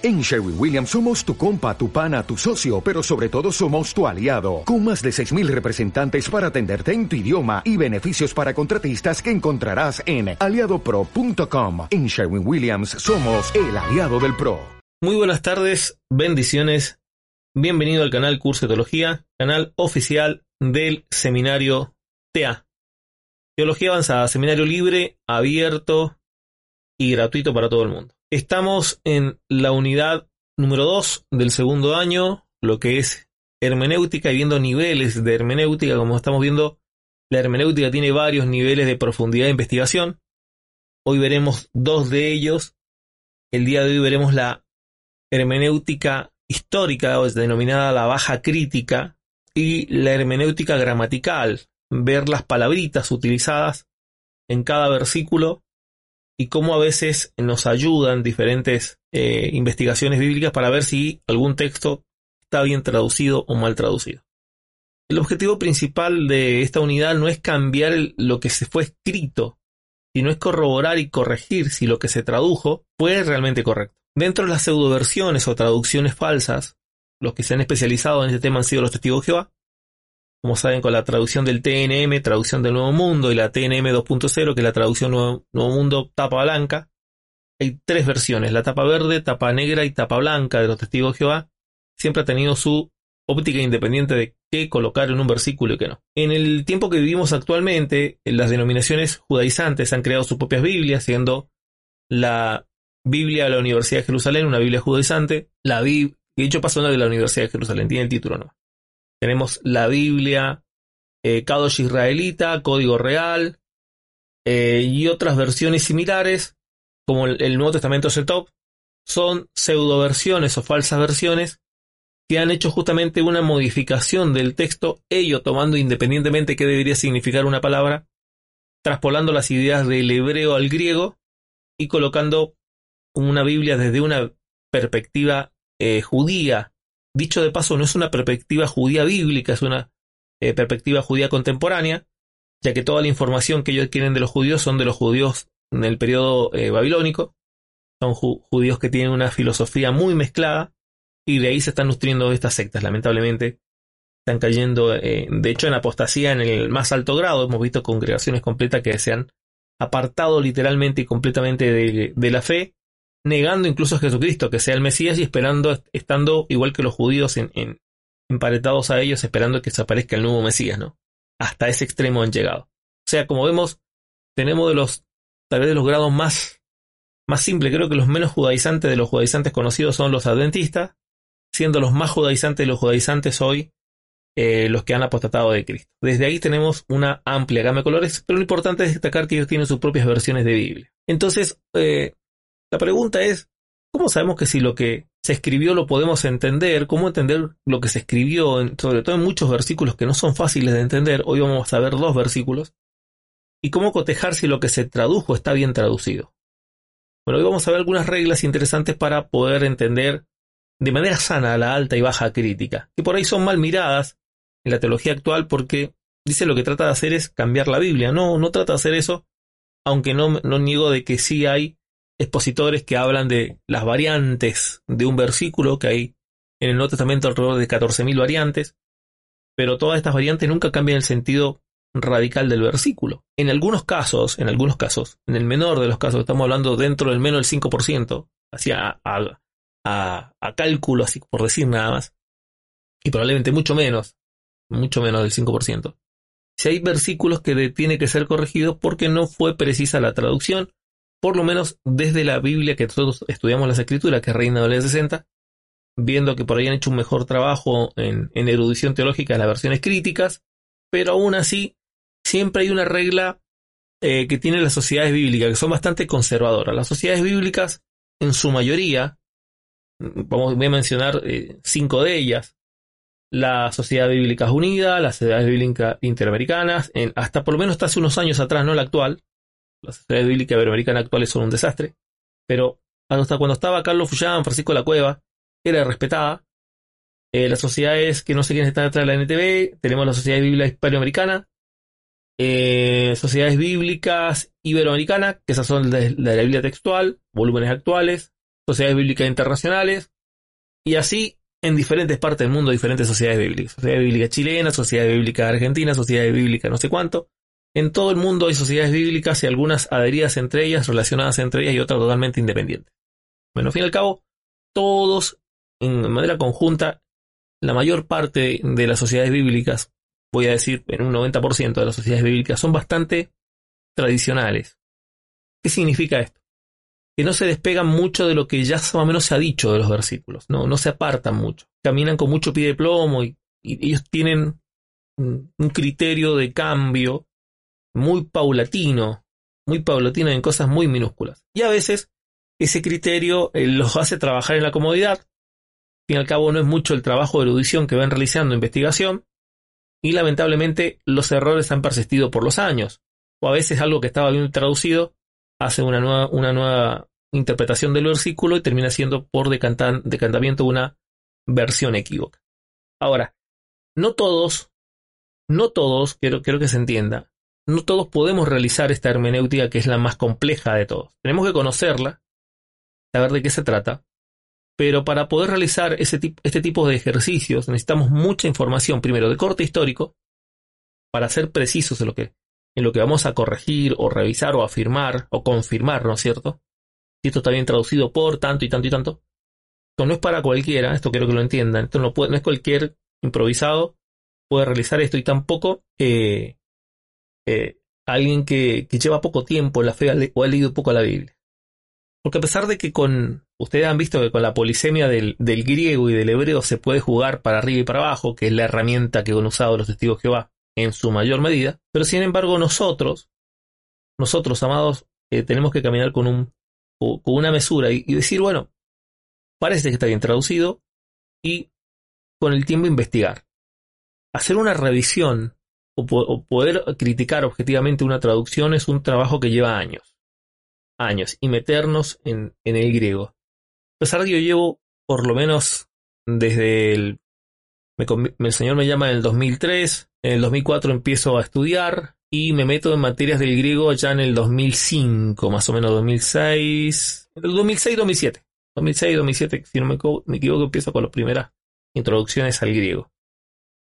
En Sherwin Williams somos tu compa, tu pana, tu socio, pero sobre todo somos tu aliado, con más de 6.000 representantes para atenderte en tu idioma y beneficios para contratistas que encontrarás en aliadopro.com. En Sherwin Williams somos el aliado del PRO. Muy buenas tardes, bendiciones, bienvenido al canal Curso de Teología, canal oficial del seminario TA. Teología Avanzada, seminario libre, abierto y gratuito para todo el mundo. Estamos en la unidad número 2 del segundo año, lo que es hermenéutica y viendo niveles de hermenéutica. Como estamos viendo, la hermenéutica tiene varios niveles de profundidad de investigación. Hoy veremos dos de ellos. El día de hoy veremos la hermenéutica histórica, o denominada la baja crítica, y la hermenéutica gramatical, ver las palabritas utilizadas en cada versículo y cómo a veces nos ayudan diferentes eh, investigaciones bíblicas para ver si algún texto está bien traducido o mal traducido. El objetivo principal de esta unidad no es cambiar lo que se fue escrito, sino es corroborar y corregir si lo que se tradujo fue realmente correcto. Dentro de las pseudoversiones o traducciones falsas, los que se han especializado en este tema han sido los testigos de Jehová, como saben, con la traducción del TNM, traducción del Nuevo Mundo, y la TNM 2.0, que es la traducción Nuevo, Mundo tapa blanca. Hay tres versiones, la tapa verde, tapa negra y tapa blanca de los testigos de Jehová. Siempre ha tenido su óptica independiente de qué colocar en un versículo y qué no. En el tiempo que vivimos actualmente, las denominaciones judaizantes han creado sus propias Biblias, siendo la Biblia de la Universidad de Jerusalén, una Biblia judaizante, la Biblia, de hecho una de la Universidad de Jerusalén, tiene el título no. Tenemos la Biblia, eh, Kadosh Israelita, Código Real eh, y otras versiones similares, como el, Nuevo Testamento Setop, son pseudo versiones o falsas versiones que han hecho justamente una modificación del texto, ello tomando independientemente qué debería significar una palabra, traspolando las ideas del hebreo al griego y colocando una Biblia desde una perspectiva eh, judía Dicho de paso, no es una perspectiva judía bíblica, es una eh, perspectiva judía contemporánea, ya que toda la información que ellos quieren de los judíos son de los judíos en el periodo eh, babilónico. Son judíos que tienen una filosofía muy mezclada y de ahí se están nutriendo estas sectas, lamentablemente. Están cayendo, eh, de hecho, en apostasía en el más alto grado. Hemos visto congregaciones completas que se han apartado literalmente y completamente de la fe negando incluso a Jesucristo que sea el Mesías y esperando, estando igual que los judíos en, emparetados a ellos, esperando que se aparezca el nuevo Mesías, ¿no? Hasta ese extremo han llegado. O sea, como vemos, tenemos de los, tal vez de los grados más, más simples, creo que los menos judaizantes de los judaizantes conocidos son los adventistas, siendo los más judaizantes de los judaizantes hoy eh, los que han apostatado de Cristo. Desde ahí tenemos una amplia gama de colores, pero lo importante es destacar que ellos tienen sus propias versiones de Biblia. Entonces, eh, la pregunta es, ¿cómo sabemos que si lo que se escribió lo podemos entender? ¿Cómo entender lo que se escribió, sobre todo en muchos versículos que no son fáciles de entender? Hoy vamos a ver dos versículos. ¿Y cómo cotejar si lo que se tradujo está bien traducido? Bueno, hoy vamos a ver algunas reglas interesantes para poder entender de manera sana la alta y baja crítica, que por ahí son mal miradas en la teología actual porque dice lo que trata de hacer es cambiar la Biblia. No, no trata de hacer eso, aunque no, no niego de que sí hay expositores que hablan de las variantes de un versículo, que hay en el Nuevo Testamento alrededor de 14.000 variantes, pero todas estas variantes nunca cambian el sentido radical del versículo. En algunos casos, en algunos casos, en el menor de los casos, estamos hablando dentro del menos del 5%, hacia a, a, a cálculo, así por decir nada más, y probablemente mucho menos, mucho menos del 5%. Si hay versículos que tiene que ser corregidos porque no fue precisa la traducción por lo menos desde la Biblia que nosotros estudiamos las escrituras, que es Reina de los 60, viendo que por ahí han hecho un mejor trabajo en, erudición teológica en las versiones críticas, pero aún así siempre hay una regla eh, que tienen las sociedades bíblicas, que son bastante conservadoras. Las sociedades bíblicas, en su mayoría, vamos, voy a mencionar eh, cinco de ellas, la Sociedad Bíblica Unida, las Sociedades Bíblicas Interamericanas, en, hasta por lo menos hasta hace unos años atrás, no la actual, las sociedades bíblicas iberoamericanas actuales son un desastre, pero hasta cuando estaba Carlos Fullán, Francisco de la Cueva, era respetada. Eh, las sociedades que no sé quiénes están detrás de la NTV, tenemos la Sociedad Bíblica Hispanoamericana, eh, sociedades bíblicas iberoamericanas, que esas son de, la Biblia textual, volúmenes actuales, sociedades bíblicas internacionales, y así en diferentes partes del mundo, diferentes sociedades bíblicas. Sociedad bíblica chilena, sociedad bíblica argentina, sociedad bíblica no sé cuánto. En todo el mundo hay sociedades bíblicas y algunas adheridas entre ellas, relacionadas entre ellas y otras totalmente independientes. Bueno, al fin y al cabo, todos en manera conjunta, la mayor parte de las sociedades bíblicas, voy a decir en un 90% de las sociedades bíblicas, son bastante tradicionales. ¿Qué significa esto? Que no se despegan mucho de lo que ya más o menos se ha dicho de los versículos, no, no se apartan mucho, caminan con mucho pie de plomo y, y ellos tienen un criterio de cambio muy paulatino, muy paulatino en cosas muy minúsculas. Y a veces ese criterio eh, los hace trabajar en la comodidad. Al fin y al cabo no es mucho el trabajo de erudición que van realizando investigación. Y lamentablemente los errores han persistido por los años. O a veces algo que estaba bien traducido hace una nueva, una nueva interpretación del versículo y termina siendo por decantamiento una versión equívoca. Ahora, no todos, no todos, quiero, quiero que se entienda, no todos podemos realizar esta hermenéutica que es la más compleja de todos. Tenemos que conocerla, saber de qué se trata, pero para poder realizar ese este tipo de ejercicios necesitamos mucha información, primero de corte histórico, para ser precisos en lo que, en lo que vamos a corregir o revisar o afirmar o confirmar, ¿no es cierto? Si esto está bien traducido por tanto y tanto y tanto. Esto no es para cualquiera, esto quiero que lo entiendan, esto no, puede, no es cualquier improvisado puede realizar esto y tampoco eh, eh, alguien que, lleva poco tiempo en la fe o ha leído poco la Biblia. Porque a pesar de que con, ustedes han visto que con la polisemia del, griego y del hebreo se puede jugar para arriba y para abajo, que es la herramienta que han usado los testigos Jehová en su mayor medida, pero sin embargo nosotros, nosotros amados, eh, tenemos que caminar con, un, con una mesura y decir, bueno, parece que está bien traducido y con el tiempo investigar. Hacer una revisión o, poder criticar objetivamente una traducción es un trabajo que lleva años. Años. Y meternos en, el griego. A pesar de que yo llevo por lo menos desde el... el Señor me llama en el 2003, en el 2004 empiezo a estudiar y me meto en materias del griego ya en el 2005, más o menos 2006, el 2006-2007. 2006-2007, si no me, me equivoco, empiezo con las primeras introducciones al griego.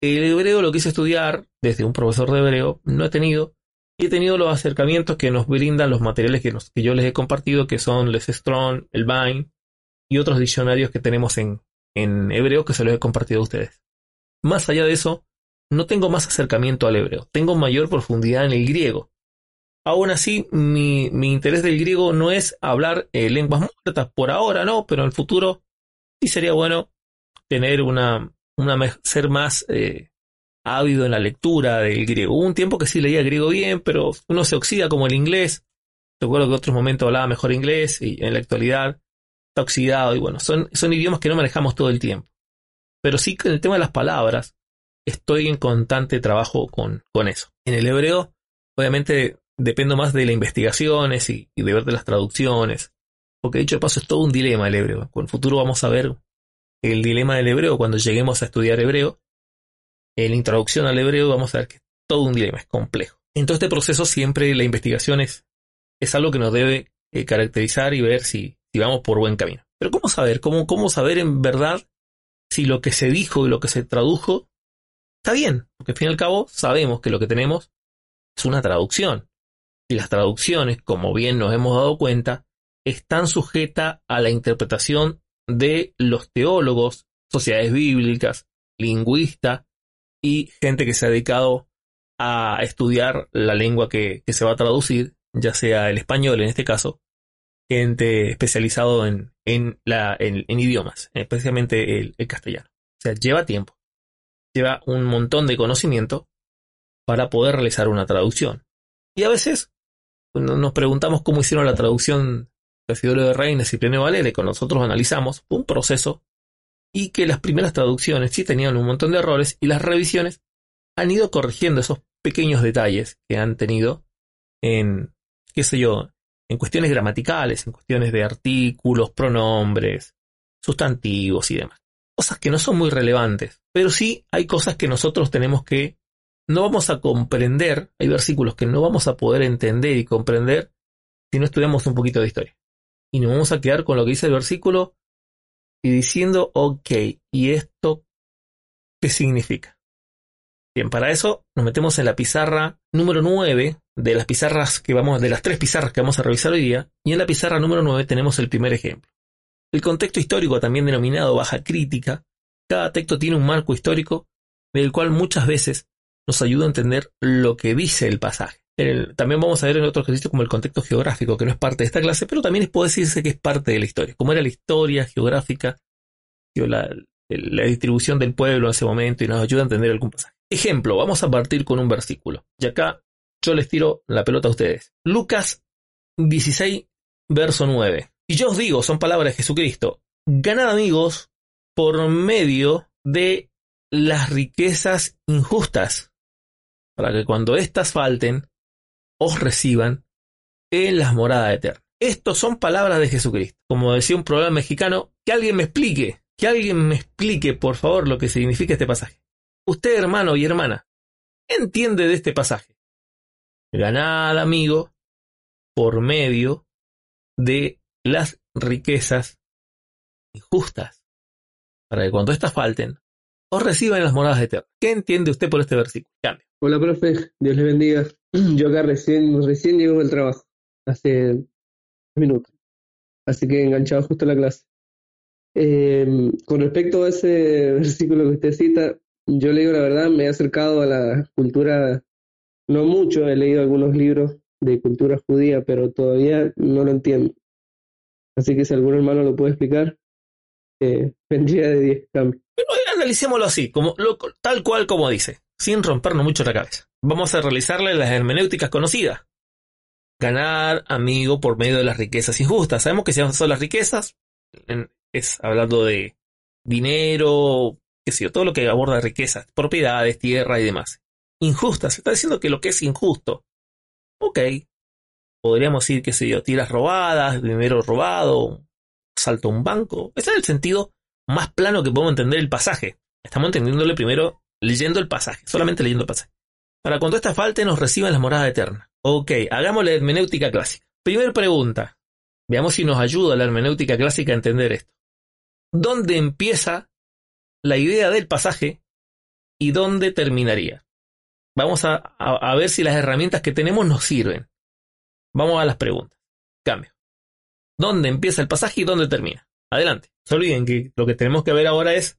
El hebreo lo quise estudiar desde un profesor de hebreo, no he tenido, y he tenido los acercamientos que nos brindan los materiales que, yo les he compartido, que son Les Strong, el Vine y otros diccionarios que tenemos en, hebreo que se los he compartido a ustedes. Más allá de eso, no tengo más acercamiento al hebreo, tengo mayor profundidad en el griego. Aún así, mi, mi interés del griego no es hablar eh, lenguas muertas por ahora, no, pero en el futuro sí sería bueno tener una, ser más eh, ávido en la lectura del griego. Hubo un tiempo que sí leía griego bien, pero uno se oxida como el inglés. Recuerdo que en otros momentos hablaba mejor inglés y en la actualidad está oxidado. Y bueno, son, son idiomas que no manejamos todo el tiempo. Pero sí que en el tema de las palabras estoy en constante trabajo con, con eso. En el hebreo, obviamente, dependo más de las investigaciones y, de ver de las traducciones. Porque dicho de paso es todo un dilema el hebreo. Con el futuro vamos a ver el dilema del hebreo cuando lleguemos a estudiar hebreo. En la introducción al hebreo vamos a ver que es todo un dilema, es complejo. En todo este proceso siempre la investigación es, algo que nos debe eh, caracterizar y ver si, si, vamos por buen camino. Pero ¿cómo saber? ¿Cómo, ¿Cómo saber en verdad si lo que se dijo y lo que se tradujo está bien? Porque al fin y al cabo sabemos que lo que tenemos es una traducción. Y las traducciones, como bien nos hemos dado cuenta, están sujetas a la interpretación de los teólogos, sociedades bíblicas, lingüistas y gente que se ha dedicado a estudiar la lengua que, se va a traducir, ya sea el español en este caso, gente especializado en, en, la, en, idiomas, especialmente el, el, castellano. O sea, lleva tiempo, lleva un montón de conocimiento para poder realizar una traducción. Y a veces nos preguntamos cómo hicieron la traducción Fidelio de Reines y Plenio Valera, con nosotros analizamos un proceso y que las primeras traducciones sí tenían un montón de errores y las revisiones han ido corrigiendo esos pequeños detalles que han tenido en, qué sé yo, en cuestiones gramaticales, en cuestiones de artículos, pronombres, sustantivos y demás. Cosas que no son muy relevantes, pero sí hay cosas que nosotros tenemos que, no vamos a comprender, hay versículos que no vamos a poder entender y comprender si no estudiamos un poquito de historia. Y nos vamos a quedar con lo que dice el versículo y diciendo, ok, ¿y esto qué significa? Bien, para eso nos metemos en la pizarra número 9 de las pizarras que vamos, de las tres pizarras que vamos a revisar hoy día, y en la pizarra número 9 tenemos el primer ejemplo. El contexto histórico, también denominado baja crítica, cada texto tiene un marco histórico del cual muchas veces nos ayuda a entender lo que dice el pasaje. También vamos a ver en otro ejercicio como el contexto geográfico, que no es parte de esta clase, pero también puede decirse que es parte de la historia, como era la historia geográfica, la, la distribución del pueblo en ese momento y nos ayuda a entender algún pasaje. Ejemplo, vamos a partir con un versículo. Y acá yo les tiro la pelota a ustedes. Lucas 16, verso 9. Y yo os digo, son palabras de Jesucristo, ganad amigos por medio de las riquezas injustas, para que cuando éstas falten, os reciban en las moradas eternas. Estos son palabras de Jesucristo. Como decía un programa mexicano, que alguien me explique, que alguien me explique, por favor, lo que significa este pasaje. Usted, hermano y hermana, ¿qué entiende de este pasaje? Ganad, amigo, por medio de las riquezas injustas, para que cuando éstas falten, os reciban las moradas eternas. ¿Qué entiende usted por este versículo? Cambio. Hola, profe, Dios le bendiga. Yo acá recién, recién llego del trabajo, hace minutos, así que enganchado justo a la clase. Eh, con respecto a ese versículo que usted cita, yo le digo la verdad, me he acercado a la cultura, no mucho, he leído algunos libros de cultura judía, pero todavía no lo entiendo. Así que si algún hermano lo puede explicar, eh, vendría de 10 cambios. Pero analicémoslo así, como, tal cual como dice, sin rompernos mucho la cabeza. Vamos a realizarle las hermenéuticas conocidas. Ganar amigo por medio de las riquezas injustas. Sabemos que si son las riquezas, es hablando de dinero, qué sé yo, todo lo que aborda riquezas, propiedades, tierra y demás. Injustas, se está diciendo que lo que es injusto. Ok, podríamos decir, qué sé yo, tiras robadas, dinero robado, salto a un banco. Ese es el sentido más plano que podemos entender el pasaje. Estamos entendiéndole primero leyendo el pasaje, solamente leyendo el pasaje. Para cuando esta falte nos reciban las moradas eternas. Ok, hagamos la hermenéutica clásica. Primera pregunta. Veamos si nos ayuda la hermenéutica clásica a entender esto. ¿Dónde empieza la idea del pasaje y dónde terminaría? Vamos a, a ver si las herramientas que tenemos nos sirven. Vamos a las preguntas. Cambio. ¿Dónde empieza el pasaje y dónde termina? Adelante. No se olviden que lo que tenemos que ver ahora es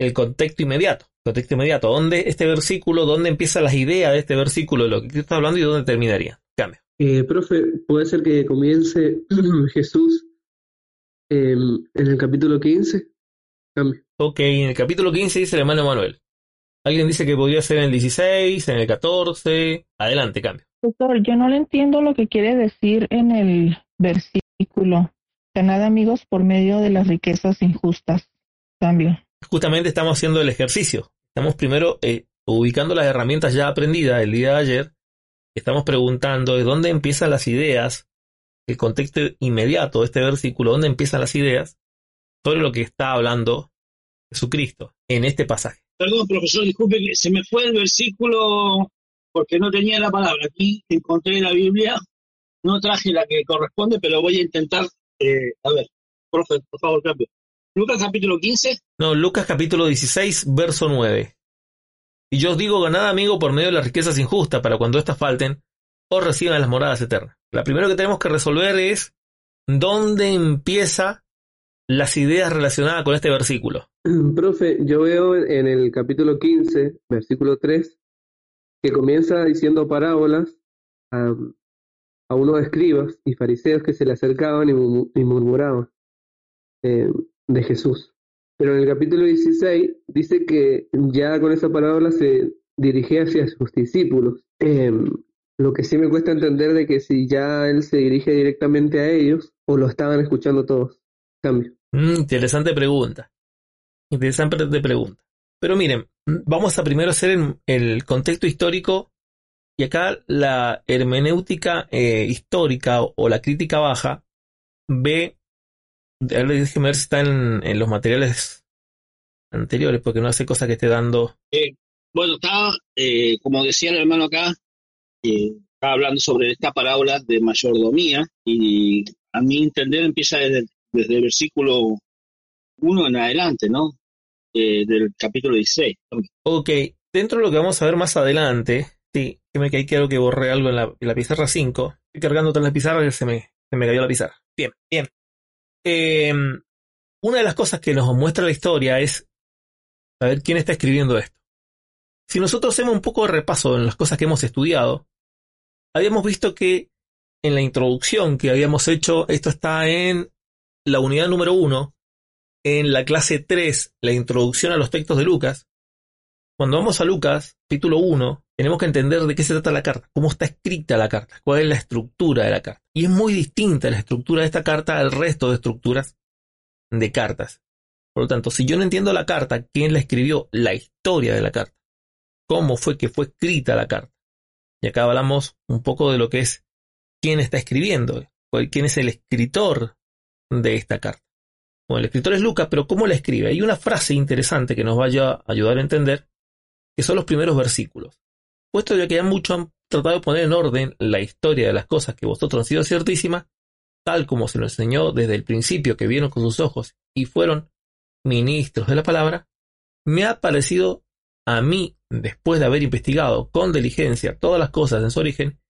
el contexto inmediato. Contexto inmediato. ¿Dónde este versículo, dónde empieza las ideas de este versículo, de lo que está hablando y dónde terminaría? Cambio. Eh, profe, puede ser que comience Jesús en el capítulo 15. Cambio. Ok, en el capítulo 15 dice el hermano Manuel. Alguien dice que podría ser en el 16, en el 14. Adelante, cambio. Doctor, yo no le entiendo lo que quiere decir en el versículo. Ganad amigos por medio de las riquezas injustas. Cambio. Justamente estamos haciendo el ejercicio. Estamos primero eh, ubicando las herramientas ya aprendidas el día de ayer. Estamos preguntando de dónde empiezan las ideas, el contexto inmediato de este versículo, dónde empiezan las ideas sobre lo que está hablando Jesucristo en este pasaje. Perdón, profesor, disculpe que se me fue el versículo porque no tenía la palabra. Aquí encontré la Biblia, no traje la que corresponde, pero voy a intentar. Eh, a ver, profe, por favor, cambio. Lucas capítulo 15. No, Lucas capítulo 16, verso 9. Y yo os digo, ganad amigo por medio de las riquezas injustas, para cuando éstas falten, os reciban las moradas eternas. La primero que tenemos que resolver es dónde empieza las ideas relacionadas con este versículo. Profe, yo veo en el capítulo 15, versículo 3, que comienza diciendo parábolas a, unos escribas y fariseos que se le acercaban y, murmuraban eh, de Jesús. Pero en el capítulo 16 dice que ya con esa parábola se dirigía hacia sus discípulos. Em, lo que sí me cuesta entender de que si ya él se dirige directamente a ellos o lo estaban escuchando todos. Cambio. Mm, interesante pregunta. Interesante pregunta. Pero miren, vamos a primero hacer el, contexto histórico y acá la hermenéutica eh, histórica o, la crítica baja ve, déjeme ver si está en, los materiales anteriores, porque no hace cosa que esté dando. Eh, bueno, estaba, eh, como decía el hermano acá, estaba hablando sobre esta parábola de mayordomía y a mi entender, empieza desde, desde el versículo 1 en adelante, ¿no? Eh, del capítulo 16. Ok, dentro de lo que vamos a ver más adelante, sí, que me caí quiero que borré algo en la, en la pizarra 5. Estoy cargando todas las pizarras y se me, se me cayó la pizarra. Bien, bien. Eh, una de las cosas que nos muestra la historia es saber quién está escribiendo esto. Si nosotros hacemos un poco de repaso en las cosas que hemos estudiado, habíamos visto que en la introducción que habíamos hecho, esto está en la unidad número 1, en la clase 3, la introducción a los textos de Lucas. Cuando vamos a Lucas, capítulo 1, tenemos que entender de qué se trata la carta, cómo está escrita la carta, cuál es la estructura de la carta. Y es muy distinta la estructura de esta carta al resto de estructuras de cartas. Por lo tanto, si yo no entiendo la carta, quién la escribió, la historia de la carta, cómo fue que fue escrita la carta. Y acá hablamos un poco de lo que es quién está escribiendo, quién es el escritor de esta carta. Bueno, el escritor es Lucas, pero ¿cómo la escribe? Hay una frase interesante que nos vaya a ayudar a entender, que son los primeros versículos. Puesto ya que ya muchos han tratado de poner en orden la historia de las cosas que vosotros han sido ciertísimas, tal como se lo enseñó desde el principio que vieron con sus ojos y fueron ministros de la palabra, me ha parecido a mí, después de haber investigado con diligencia todas las cosas en su origen,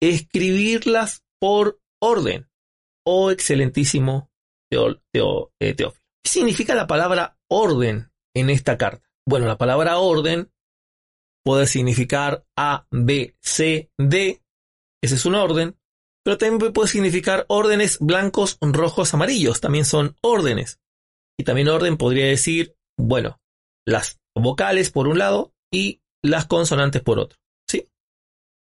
escribirlas por orden. Oh excelentísimo eh, Teófilo. ¿Qué significa la palabra orden en esta carta? Bueno, la palabra orden puede significar A, B, C, D. Ese es un orden. Pero también puede significar órdenes blancos, rojos, amarillos. También son órdenes. Y también orden podría decir, bueno, las vocales por un lado y las consonantes por otro. ¿Sí?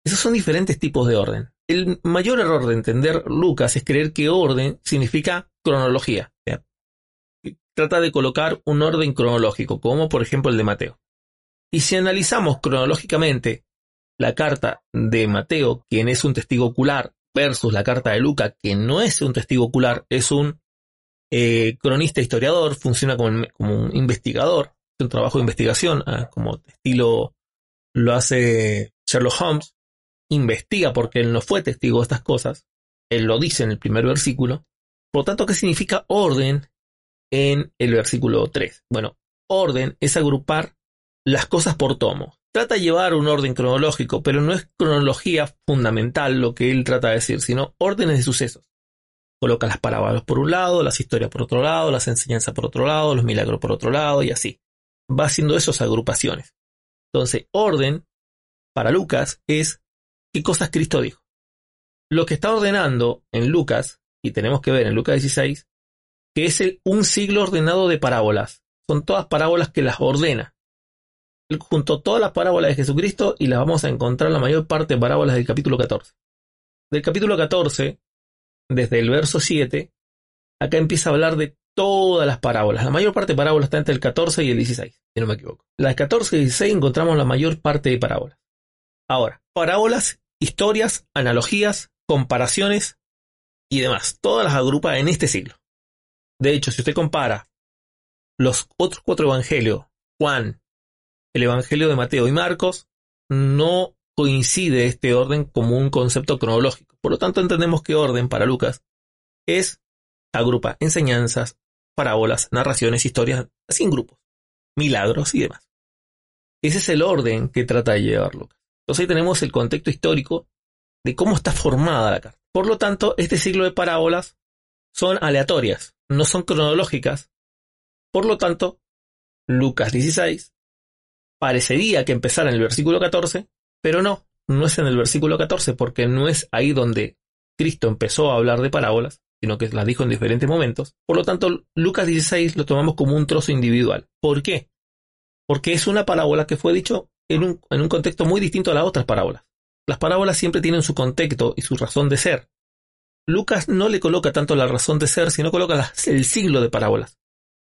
Esos son diferentes tipos de orden. El mayor error de entender Lucas es creer que orden significa cronología. Trata de colocar un orden cronológico, como por ejemplo el de Mateo. Y si analizamos cronológicamente la carta de Mateo, quien es un testigo ocular, versus la carta de Lucas, que no es un testigo ocular, es un eh, cronista historiador, funciona como, un investigador, un trabajo de investigación, ah, como estilo lo hace Sherlock Holmes, investiga porque él no fue testigo de estas cosas, él lo dice en el primer versículo. Por lo tanto, ¿qué significa orden en el versículo 3? Bueno, orden es agrupar las cosas por tomos. Trata de llevar un orden cronológico, pero no es cronología fundamental lo que él trata de decir, sino órdenes de sucesos. Coloca las parábolas por un lado, las historias por otro lado, las enseñanzas por otro lado, los milagros por otro lado y así va haciendo esas agrupaciones. Entonces, orden para Lucas es qué cosas Cristo dijo. Lo que está ordenando en Lucas, y tenemos que ver en Lucas 16, que es un siglo ordenado de parábolas. Son todas parábolas que las ordena. Él juntó todas las parábolas de Jesucristo y las vamos a encontrar la mayor parte de parábolas del capítulo 14. Del capítulo 14, desde el verso 7, acá empieza a hablar de todas las parábolas. La mayor parte de parábolas está entre el 14 y el 16, si no me equivoco. Las 14 y 16 encontramos la mayor parte de parábolas. Ahora, parábolas, historias, analogías, comparaciones y demás. Todas las agrupa en este siglo. De hecho, si usted compara los otros cuatro evangelios, Juan, el evangelio de Mateo y Marcos, no coincide este orden como un concepto cronológico. Por lo tanto, entendemos que orden para Lucas es agrupa enseñanzas, parábolas, narraciones, historias, en grupos, milagros y demás. Ese es el orden que trata de llevar Lucas. Entonces ahí tenemos el contexto histórico de cómo está formada la carta. Por lo tanto, este ciclo de parábolas son aleatorias, no son cronológicas. Por lo tanto, Lucas 16 parecería que empezara en el versículo 14, pero no, no es en el versículo 14 porque no es ahí donde Cristo empezó a hablar de parábolas, sino que las dijo en diferentes momentos. Por lo tanto, Lucas 16 lo tomamos como un trozo individual. ¿Por qué? Porque es una parábola que fue dicho en un, contexto muy distinto a las otras parábolas. Las parábolas siempre tienen su contexto y su razón de ser. Lucas no le coloca tanto la razón de ser, sino coloca el siglo de parábolas.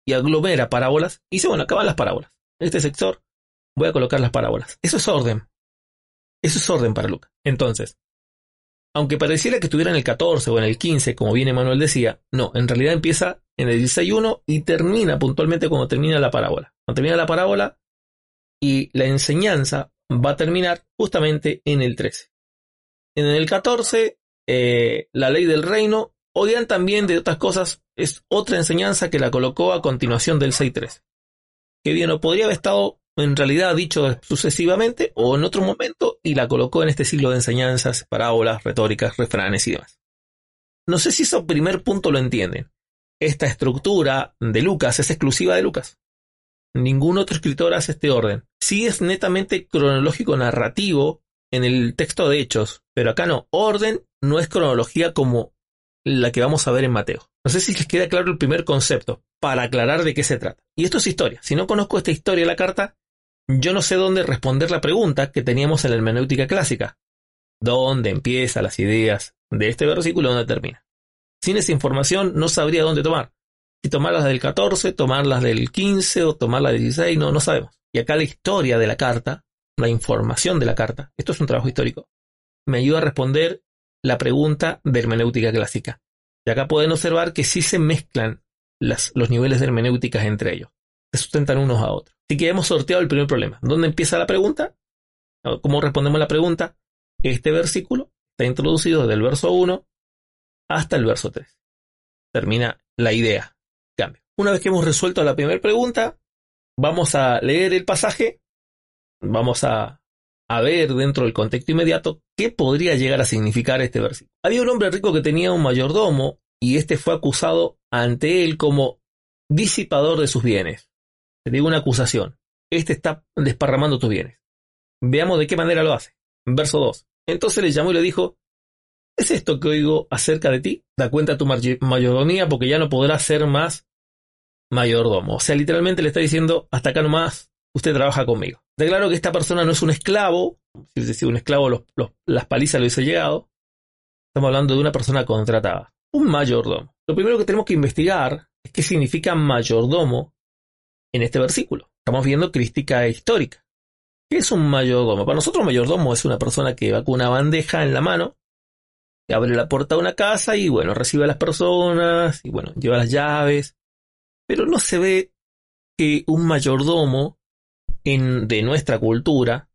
Y aglomera parábolas y dice, bueno, acaban las parábolas. Este sector voy a colocar las parábolas. Eso es orden. Eso es orden para Lucas. Entonces, aunque pareciera que estuviera en el 14 o en el 15, como bien Manuel decía, no, en realidad empieza en el 16.1 y termina puntualmente cuando termina la parábola. Cuando termina la parábola y la enseñanza va a terminar justamente en el 13. En el 14, eh, la ley del reino Oigan también de otras cosas, es otra enseñanza que la colocó a continuación del 6.3. Que bien, o podría haber estado en realidad dicho sucesivamente o en otro momento y la colocó en este siglo de enseñanzas, parábolas, retóricas, refranes y demás. No sé si ese primer punto lo entienden. Esta estructura de Lucas es exclusiva de Lucas. Ningún otro escritor hace este orden. Sí es netamente cronológico narrativo en el texto de Hechos, pero acá no. Orden no es cronología como la que vamos a ver en Mateo. No sé si les queda claro el primer concepto, para aclarar de qué se trata. Y esto es historia. Si no conozco esta historia la carta, yo no sé dónde responder la pregunta que teníamos en la hermenéutica clásica. ¿Dónde empiezan las ideas de este versículo y dónde termina? Sin esa información no sabría dónde tomar. Si tomarlas del 14, tomarlas del 15 o tomarlas del 16, no, no sabemos. Y acá la historia de la carta, la información de la carta, esto es un trabajo histórico, me ayuda a responder la pregunta de hermenéutica clásica. Y acá pueden observar que sí se mezclan las, los niveles de hermenéuticas entre ellos. Se sustentan unos a otros. Así que hemos sorteado el primer problema. ¿Dónde empieza la pregunta? ¿Cómo respondemos la pregunta? Este versículo está introducido desde el verso 1 hasta el verso 3. Termina la idea. Cambio. Una vez que hemos resuelto la primera pregunta, vamos a leer el pasaje, vamos a, a ver dentro del contexto inmediato qué podría llegar a significar este versículo. Había un hombre rico que tenía un mayordomo y este fue acusado ante él como disipador de sus bienes. Te digo una acusación. Este está desparramando tus bienes. Veamos de qué manera lo hace. Verso 2. Entonces le llamó y le dijo, ¿es esto que oigo acerca de ti? Da cuenta tu mayordomía porque ya no podrás ser más mayordomo. O sea, literalmente le está diciendo, hasta acá nomás, usted trabaja conmigo. De claro que esta persona no es un esclavo, si hubiese sido un esclavo, las palizas le hubiese llegado. Estamos hablando de una persona contratada, un mayordomo. Lo primero que tenemos que investigar es qué significa mayordomo en este versículo. Estamos viendo crística histórica. ¿Qué es un mayordomo? Para nosotros, un mayordomo es una persona que va con una bandeja en la mano, que abre la puerta de una casa y, bueno, recibe a las personas y, bueno, lleva las llaves. Pero no se ve que un mayordomo en, de nuestra cultura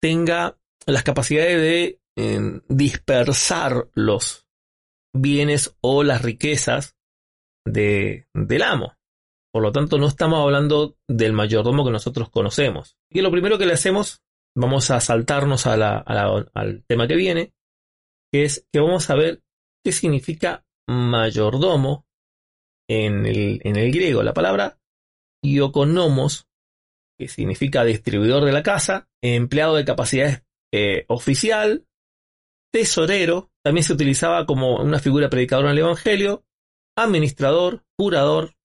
tenga las capacidades de eh, dispersar los bienes o las riquezas de, del amo. Por lo tanto, no estamos hablando del mayordomo que nosotros conocemos. Y lo primero que le hacemos, vamos a saltarnos al tema que viene, que es que vamos a ver qué significa mayordomo en el, griego. La palabra ioconomos, que significa distribuidor de la casa, empleado de capacidad eh, oficial, tesorero, también se utilizaba como una figura predicadora en el Evangelio, administrador, curador,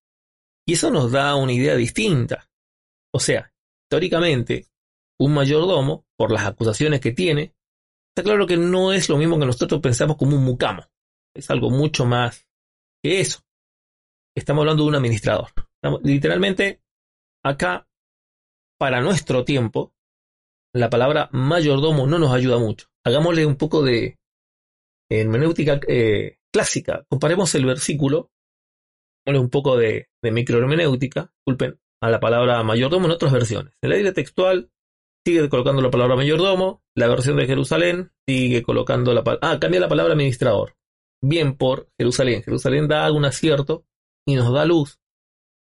y eso nos da una idea distinta. O sea, históricamente, un mayordomo, por las acusaciones que tiene, está claro que no es lo mismo que nosotros pensamos como un mucamo. Es algo mucho más que eso. Estamos hablando de un administrador. literalmente, acá, para nuestro tiempo, la palabra mayordomo no nos ayuda mucho. Hagámosle un poco de hermenéutica eh, clásica. Comparemos el versículo un poco de, microhermenéutica, disculpen, a la palabra mayordomo en otras versiones. En la Biblia textual sigue colocando la palabra mayordomo, la versión de Jerusalén sigue colocando la palabra... Ah, cambia la palabra administrador. Bien por Jerusalén. Jerusalén da un acierto y nos da luz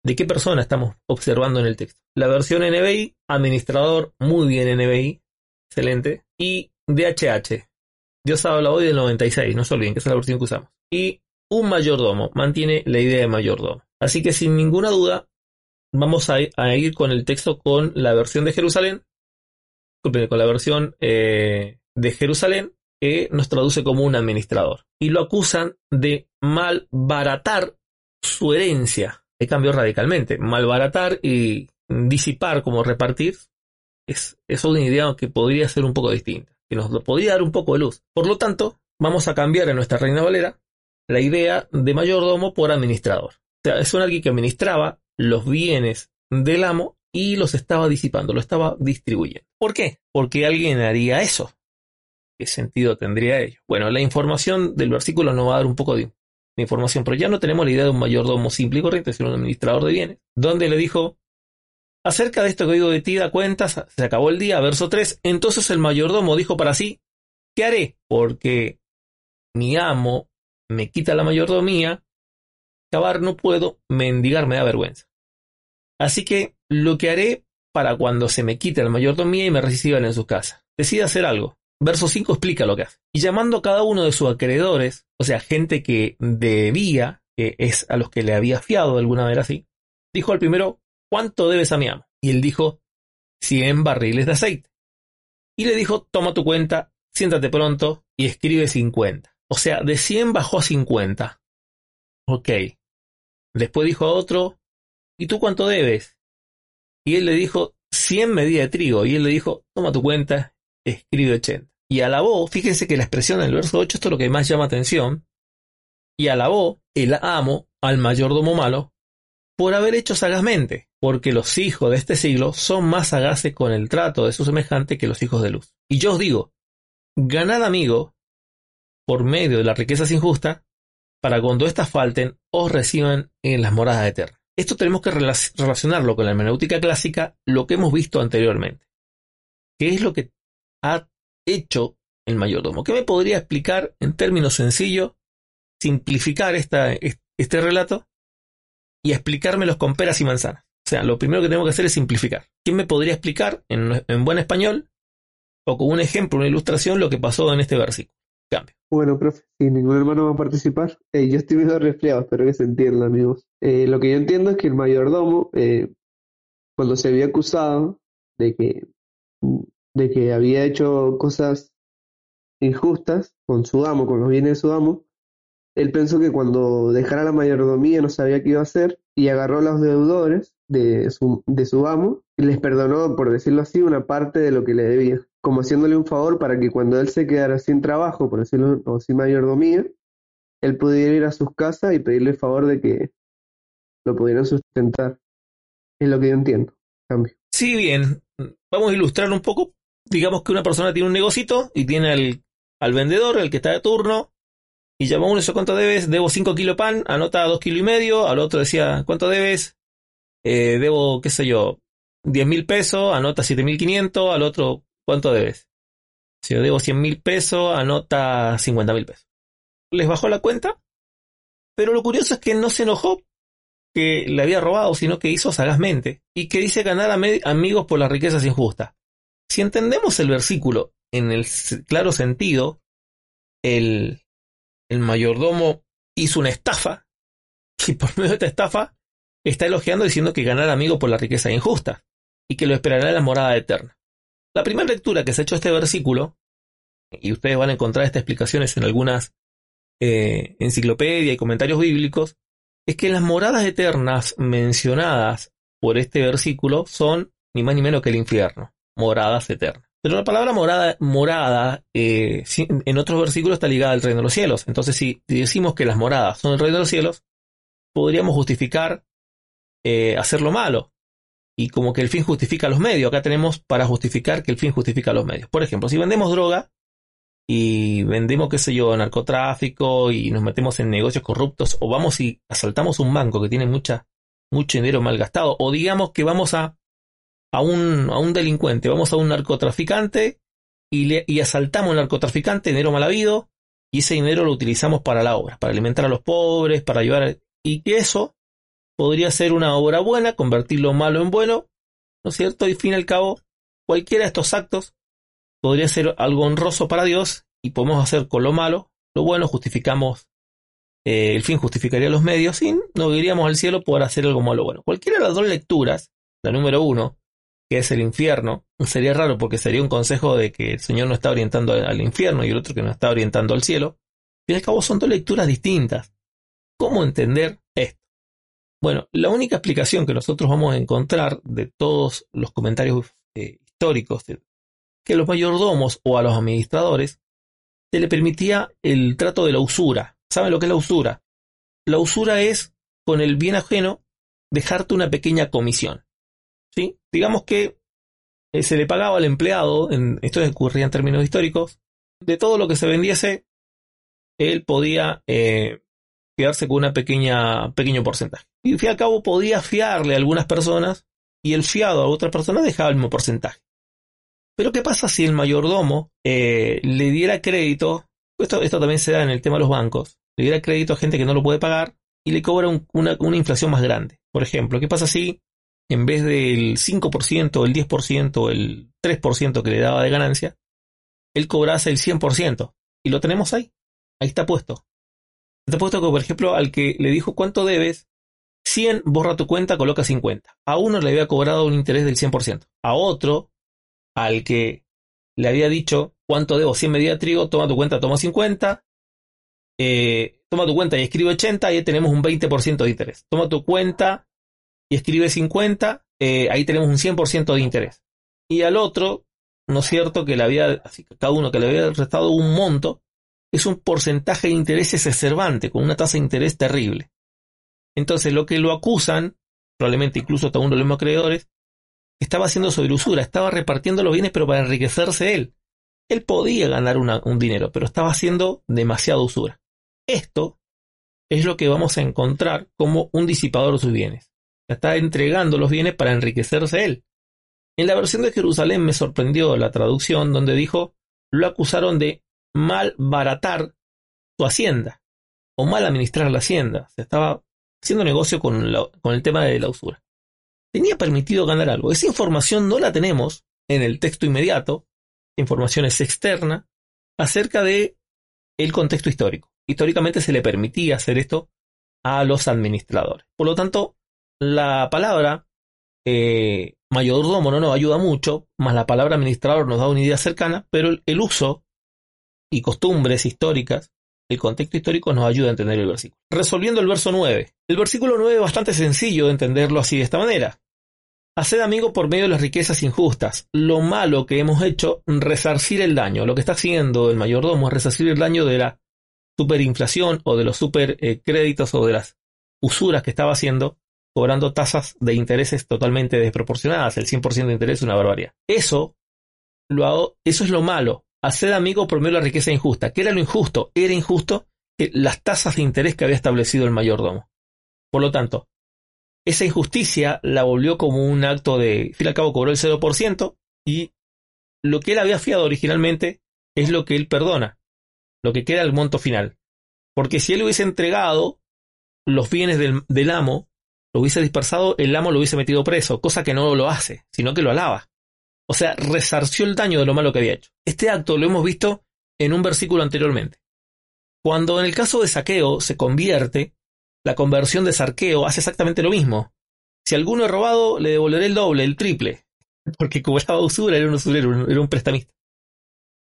de qué persona estamos observando en el texto. La versión NBI, administrador, muy bien NBI, excelente. Y DHH, Dios habla hoy del 96, no se olviden que esa es la versión que usamos. Y un mayordomo, mantiene la idea de mayordomo. Así que sin ninguna duda, vamos a, ir con el texto con la versión de Jerusalén, con la versión eh, de Jerusalén, que nos traduce como un administrador. Y lo acusan de malbaratar su herencia. He cambió radicalmente. Malbaratar y disipar como repartir es, es una idea que podría ser un poco distinta, que nos podría dar un poco de luz. Por lo tanto, vamos a cambiar en nuestra Reina Valera la idea de mayordomo por administrador. O sea, es un alguien que administraba los bienes del amo y los estaba disipando, lo estaba distribuyendo. ¿Por qué? Porque alguien haría eso. ¿Qué sentido tendría ello? Bueno, la información del versículo nos va a dar un poco de, información, pero ya no tenemos la idea de un mayordomo simple y corriente, sino un administrador de bienes, donde le dijo, acerca de esto que digo de ti, da cuentas, se acabó el día, verso 3, entonces el mayordomo dijo para sí, ¿qué haré? Porque mi amo me quita la mayordomía, cavar no puedo, mendigar me da vergüenza. Así que lo que haré para cuando se me quite la mayordomía y me reciban en su casa. Decide hacer algo. Verso 5 explica lo que hace. Y llamando a cada uno de sus acreedores, o sea, gente que debía, que es a los que le había fiado de alguna manera así, dijo al primero, ¿cuánto debes a mi amo? Y él dijo, 100 barriles de aceite. Y le dijo, toma tu cuenta, siéntate pronto y escribe 50. O sea, de 100 bajó a 50. Ok. Después dijo a otro, ¿y tú cuánto debes? Y él le dijo, 100 medidas de trigo. Y él le dijo, toma tu cuenta, escribe 80. Y alabó, fíjense que la expresión en el verso 8, esto es lo que más llama atención. Y alabó el amo al mayordomo malo por haber hecho sagazmente, porque los hijos de este siglo son más sagaces con el trato de su semejante que los hijos de luz. Y yo os digo, ganad amigo por medio de las riquezas injustas, para cuando éstas falten, os reciban en las moradas eternas. Esto tenemos que relacionarlo con la hermenéutica clásica, lo que hemos visto anteriormente. ¿Qué es lo que ha hecho el mayordomo? ¿Qué me podría explicar en términos sencillos, simplificar este relato y explicármelos con peras y manzanas? O sea, lo primero que tengo que hacer es simplificar. ¿Quién me podría explicar en, en buen español o con un ejemplo, una ilustración, lo que pasó en este versículo? Bueno, profe, si ningún hermano va a participar, eh, yo estoy medio resfriado, espero que se entienda, amigos. Eh, lo que yo entiendo es que el mayordomo, eh, cuando se había acusado de que, de que había hecho cosas injustas con su amo, con los bienes de su amo, él pensó que cuando dejara la mayordomía no sabía qué iba a hacer y agarró a los deudores de su, de su amo y les perdonó, por decirlo así, una parte de lo que le debía como haciéndole un favor para que cuando él se quedara sin trabajo, por decirlo, o sin mayordomía, él pudiera ir a sus casas y pedirle el favor de que lo pudieran sustentar. Es lo que yo entiendo. Cambio. Sí, bien. Vamos a ilustrar un poco. Digamos que una persona tiene un negocito y tiene al, vendedor, el que está de turno, y llama a uno y ¿cuánto debes? Debo 5 kilos de pan, anota 2 kilos y medio, al otro decía, ¿cuánto debes? Eh, debo, qué sé yo, 10 mil pesos, anota 7.500, al otro ¿Cuánto debes? Si yo debo 100 mil pesos, anota 50 mil pesos. Les bajó la cuenta, pero lo curioso es que no se enojó que le había robado, sino que hizo sagazmente y que dice ganar amigos por las riquezas injustas. Si entendemos el versículo en el claro sentido, el, el mayordomo hizo una estafa y por medio de esta estafa está elogiando diciendo que ganar amigos por la riqueza injusta y que lo esperará en la morada eterna. La primera lectura que se ha hecho este versículo, y ustedes van a encontrar estas explicaciones en algunas eh, enciclopedias y comentarios bíblicos, es que las moradas eternas mencionadas por este versículo son ni más ni menos que el infierno, moradas eternas. Pero la palabra morada, morada eh, en otros versículos está ligada al reino de los cielos. Entonces, si decimos que las moradas son el reino de los cielos, podríamos justificar eh, hacer lo malo y como que el fin justifica los medios. Acá tenemos para justificar que el fin justifica los medios. Por ejemplo, si vendemos droga y vendemos, qué sé yo, narcotráfico y nos metemos en negocios corruptos, o vamos y asaltamos un banco que tiene mucha, mucho dinero mal gastado, o digamos que vamos a, a, un, a un delincuente, vamos a un narcotraficante y, le, y asaltamos al narcotraficante, dinero mal habido, y ese dinero lo utilizamos para la obra, para alimentar a los pobres, para ayudar, a, y que eso podría ser una obra buena, convertir lo malo en bueno, ¿no es cierto? Y fin y al cabo, cualquiera de estos actos podría ser algo honroso para Dios y podemos hacer con lo malo, lo bueno, justificamos, eh, el fin justificaría los medios y nos iríamos al cielo por hacer algo malo bueno. Cualquiera de las dos lecturas, la número uno, que es el infierno, sería raro porque sería un consejo de que el Señor no está orientando al infierno y el otro que nos está orientando al cielo. Y al cabo son dos lecturas distintas. ¿Cómo entender? Bueno, la única explicación que nosotros vamos a encontrar de todos los comentarios eh, históricos de que los mayordomos o a los administradores se le permitía el trato de la usura. ¿Saben lo que es la usura? La usura es, con el bien ajeno, dejarte una pequeña comisión. ¿Sí? Digamos que eh, se le pagaba al empleado, en, esto ocurría en términos históricos, de todo lo que se vendiese, él podía eh, quedarse con una pequeña, pequeño porcentaje. Y al fin y al cabo podía fiarle a algunas personas y el fiado a otras personas dejaba el mismo porcentaje. Pero ¿qué pasa si el mayordomo eh, le diera crédito? Esto, esto también se da en el tema de los bancos. le diera crédito a gente que no lo puede pagar y le cobra una, una inflación más grande. Por ejemplo, ¿qué pasa si en vez del 5%, el 10%, el 3% que le daba de ganancia, él cobrase el 100%? Y lo tenemos ahí. Ahí está puesto. Está puesto que, por ejemplo, al que le dijo cuánto debes, 100, borra tu cuenta, coloca 50. A uno le había cobrado un interés del 100%. A otro, al que le había dicho cuánto debo, 100 medidas de trigo, toma tu cuenta, toma 50. Eh, toma tu cuenta y escribe 80, ahí tenemos un 20% de interés. Toma tu cuenta y escribe 50, eh, ahí tenemos un 100% de interés. Y al otro, ¿no es cierto? Que le había, así cada uno que le había restado un monto, es un porcentaje de intereses exacerbante, con una tasa de interés terrible. Entonces, lo que lo acusan, probablemente incluso hasta uno de los mismos acreedores, estaba haciendo sobre usura, estaba repartiendo los bienes, pero para enriquecerse él. Él podía ganar un dinero, pero estaba haciendo demasiada usura. Esto es lo que vamos a encontrar como un disipador de sus bienes. Está entregando los bienes para enriquecerse él. En la versión de Jerusalén me sorprendió la traducción donde dijo, lo acusaron de malbaratar su hacienda o mal administrar la hacienda. Se estaba haciendo negocio con, con el tema de la usura. Tenía permitido ganar algo. Esa información no la tenemos en el texto inmediato. Información es externa acerca de el contexto histórico. Históricamente se le permitía hacer esto a los administradores. Por lo tanto, la palabra eh, mayordomo no nos ayuda mucho, más la palabra administrador nos da una idea cercana, pero el uso y costumbres históricas el contexto histórico nos ayuda a entender el versículo. Resolviendo el verso 9. El versículo 9 es bastante sencillo de entenderlo así de esta manera. Haced amigo por medio de las riquezas injustas. Lo malo que hemos hecho, resarcir el daño. Lo que está haciendo el mayordomo es resarcir el daño de la superinflación o de los supercréditos o de las usuras que estaba haciendo, cobrando tasas de intereses totalmente desproporcionadas. El 100% de interés es una barbaridad. Eso, lo, eso es lo malo hacer amigo por medio de la riqueza injusta. ¿Qué era lo injusto? Era injusto las tasas de interés que había establecido el mayordomo. Por lo tanto, esa injusticia la volvió como un acto de, al fin y al cabo cobró el 0% y lo que él había fiado originalmente es lo que él perdona, lo que queda el monto final. Porque si él hubiese entregado los bienes del, del amo, lo hubiese dispersado, el amo lo hubiese metido preso, cosa que no lo hace, sino que lo alaba. O sea, resarció el daño de lo malo que había hecho. Este acto lo hemos visto en un versículo anteriormente. Cuando en el caso de saqueo se convierte, la conversión de sarqueo hace exactamente lo mismo. Si alguno es robado, le devolveré el doble, el triple. Porque cobraba usura, era un usurero, era un prestamista.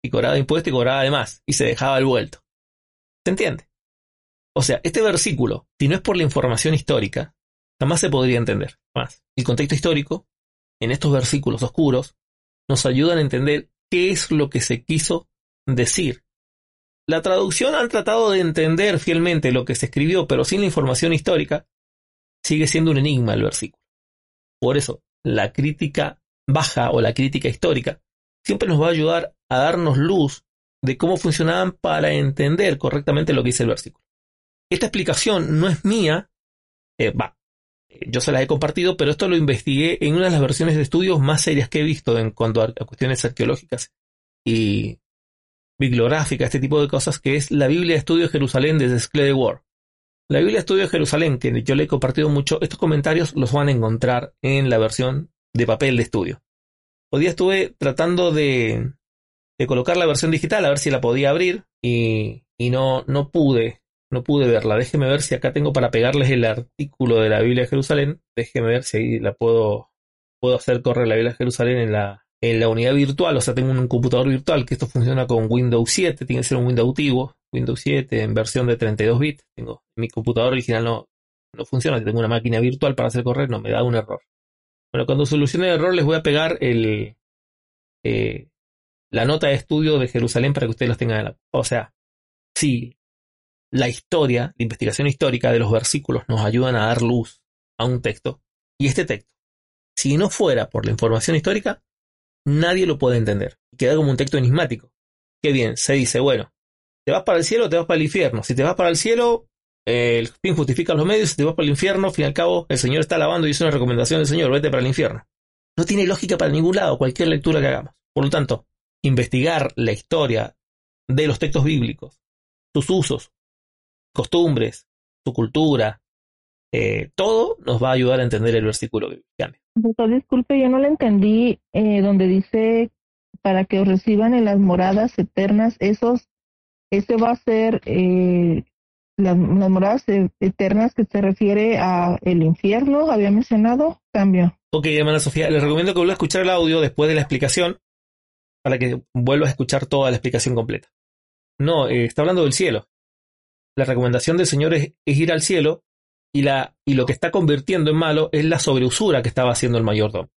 Y cobraba impuestos y cobraba además. Y se dejaba el vuelto. ¿Se entiende? O sea, este versículo, si no es por la información histórica, jamás se podría entender. Más. El contexto histórico, en estos versículos oscuros, nos ayudan a entender qué es lo que se quiso decir. La traducción han tratado de entender fielmente lo que se escribió, pero sin la información histórica, sigue siendo un enigma el versículo. Por eso, la crítica baja o la crítica histórica siempre nos va a ayudar a darnos luz de cómo funcionaban para entender correctamente lo que dice el versículo. Esta explicación no es mía, eh, yo se las he compartido, pero esto lo investigué en una de las versiones de estudios más serias que he visto en cuanto a, cuestiones arqueológicas y bibliográficas, este tipo de cosas, que es la Biblia de Estudio de Jerusalén de Sclede War. La Biblia de Estudio de Jerusalén, que yo le he compartido mucho, estos comentarios los van a encontrar en la versión de papel de estudio. Hoy día estuve tratando de, de colocar la versión digital a ver si la podía abrir y, y no, no pude no pude verla. Déjeme ver si acá tengo para pegarles el artículo de la Biblia de Jerusalén. Déjeme ver si ahí la puedo, puedo hacer correr la Biblia de Jerusalén en la, en la unidad virtual. O sea, tengo un computador virtual que esto funciona con Windows 7. Tiene que ser un Windows antiguo. Windows 7 en versión de 32 bits. Tengo, mi computador original no, no funciona. Tengo una máquina virtual para hacer correr. No, me da un error. Bueno, cuando solucione el error les voy a pegar el, eh, la nota de estudio de Jerusalén para que ustedes las tengan en la... O sea, sí, la historia, la investigación histórica de los versículos nos ayudan a dar luz a un texto. Y este texto, si no fuera por la información histórica, nadie lo puede entender. Queda como un texto enigmático. Qué bien, se dice, bueno, te vas para el cielo o te vas para el infierno. Si te vas para el cielo, el fin justifica los medios. Si te vas para el infierno, al fin y al cabo, el Señor está alabando y es una recomendación del Señor, vete para el infierno. No tiene lógica para ningún lado, cualquier lectura que hagamos. Por lo tanto, investigar la historia de los textos bíblicos, sus usos, costumbres, su cultura, eh, todo nos va a ayudar a entender el versículo bíblico. Doctor, disculpe, yo no le entendí eh, donde dice para que os reciban en las moradas eternas, esos, ese va a ser eh, las, moradas e, eternas que se refiere a el infierno, había mencionado, cambio. Ok, hermana Sofía, les recomiendo que vuelva a escuchar el audio después de la explicación para que vuelva a escuchar toda la explicación completa. No, eh, está hablando del cielo. La recomendación del Señor es, ir al cielo y, la, y lo que está convirtiendo en malo es la sobreusura que estaba haciendo el mayordomo.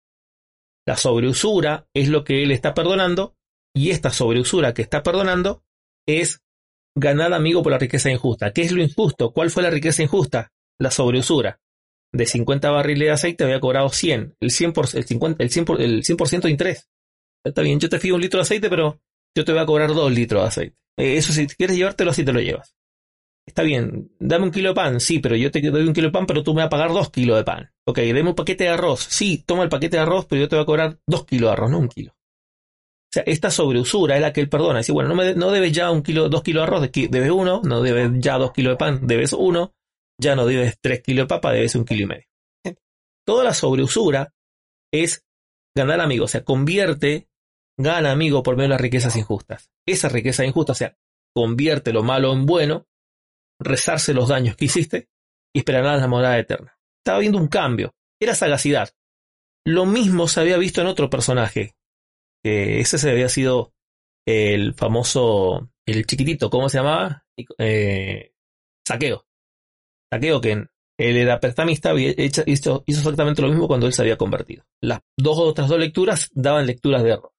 La sobreusura es lo que él está perdonando y esta sobreusura que está perdonando es ganar amigo por la riqueza injusta. ¿Qué es lo injusto? ¿Cuál fue la riqueza injusta? La sobreusura. De 50 barriles de aceite había cobrado 100, el 100%, el 50, el 100, el 100 de interés. Está bien, yo te fío un litro de aceite, pero yo te voy a cobrar dos litros de aceite. Eh, eso si quieres llevártelo, así te lo llevas. Está bien, dame un kilo de pan, sí, pero yo te doy un kilo de pan, pero tú me vas a pagar dos kilos de pan. Ok, dame un paquete de arroz, sí, toma el paquete de arroz, pero yo te voy a cobrar dos kilos de arroz, no un kilo. O sea, esta sobreusura es la que él perdona. Dice, bueno, no, me, no debes ya un kilo, dos kilos de arroz, debes uno, no debes ya dos kilos de pan, debes uno, ya no debes tres kilos de papa, debes un kilo y medio. Toda la sobreusura es ganar amigos, o sea, convierte, gana amigo por medio de las riquezas injustas. Esa riqueza injusta, o sea, convierte lo malo en bueno, rezarse los daños que hiciste y esperarás la morada eterna. Estaba viendo un cambio, era sagacidad. Lo mismo se había visto en otro personaje, ese se había sido el famoso, el chiquitito, ¿cómo se llamaba? Eh, saqueo. Saqueo, que él era prestamista, hizo, hizo, exactamente lo mismo cuando él se había convertido. Las dos otras dos lecturas daban lecturas de error.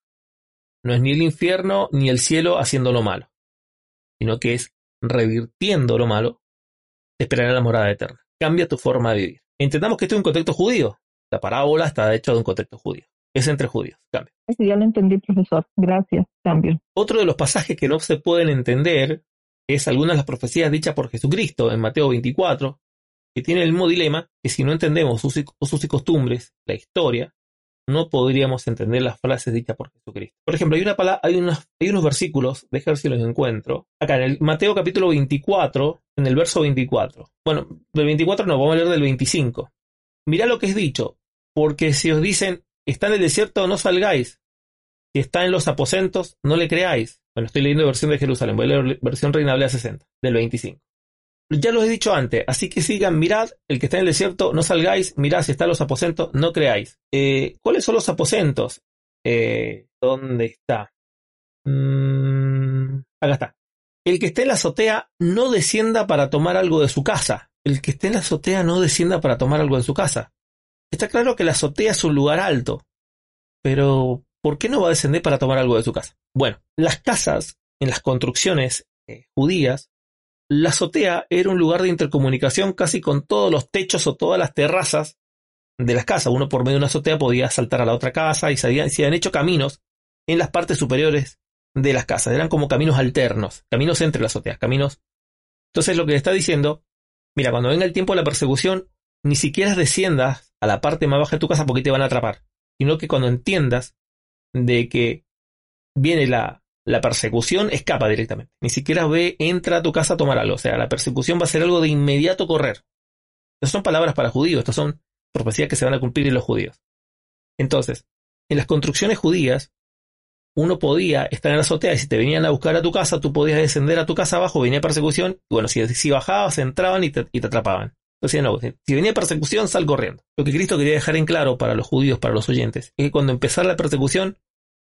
No es ni el infierno ni el cielo haciendo lo malo, sino que es revirtiendo lo malo, te esperará la morada eterna. Cambia tu forma de vivir. Entendamos que esto es un contexto judío. La parábola está hecha de un contexto judío. Es entre judíos. Cambia. ya lo entendí, profesor. Gracias. Cambio. Otro de los pasajes que no se pueden entender es algunas de las profecías dichas por Jesucristo en Mateo 24, que tiene el mismo dilema que si no entendemos sus y costumbres, la historia, no podríamos entender las frases dichas por Jesucristo. Por ejemplo, hay, una hay, unos, hay unos versículos, déjame ver si los encuentro, acá en el Mateo capítulo 24, en el verso 24. Bueno, del 24 no, vamos a leer del 25. Mirá lo que es dicho, porque si os dicen, está en el desierto, no salgáis. Si está en los aposentos, no le creáis. Bueno, estoy leyendo versión de Jerusalén, voy a leer versión Reina Valera 60, del 25. Ya lo he dicho antes, así que sigan, mirad, el que está en el desierto, no salgáis, mirad si están los aposentos, no creáis. Eh, ¿Cuáles son los aposentos? Eh, ¿Dónde está? Mm, acá está. El que esté en la azotea no descienda para tomar algo de su casa. El que esté en la azotea no descienda para tomar algo de su casa. Está claro que la azotea es un lugar alto, pero ¿por qué no va a descender para tomar algo de su casa? Bueno, las casas en las construcciones eh, judías la azotea era un lugar de intercomunicación casi con todos los techos o todas las terrazas de las casas. Uno por medio de una azotea podía saltar a la otra casa y se habían, hecho caminos en las partes superiores de las casas. Eran como caminos alternos, caminos entre las azoteas, caminos. Entonces lo que le está diciendo, mira, cuando venga el tiempo de la persecución, ni siquiera desciendas a la parte más baja de tu casa porque te van a atrapar, sino que cuando entiendas de que viene la, la persecución escapa directamente. Ni siquiera ve, entra a tu casa a tomar algo. O sea, la persecución va a ser algo de inmediato correr. Estas son palabras para judíos, estas son profecías que se van a cumplir en los judíos. Entonces, en las construcciones judías, uno podía estar en la azotea y si te venían a buscar a tu casa, tú podías descender a tu casa abajo, venía persecución, y bueno, si, si bajabas, entraban y te, atrapaban. Entonces, no, si venía persecución, sal corriendo. Lo que Cristo quería dejar en claro para los judíos, para los oyentes, es que cuando empezara la persecución,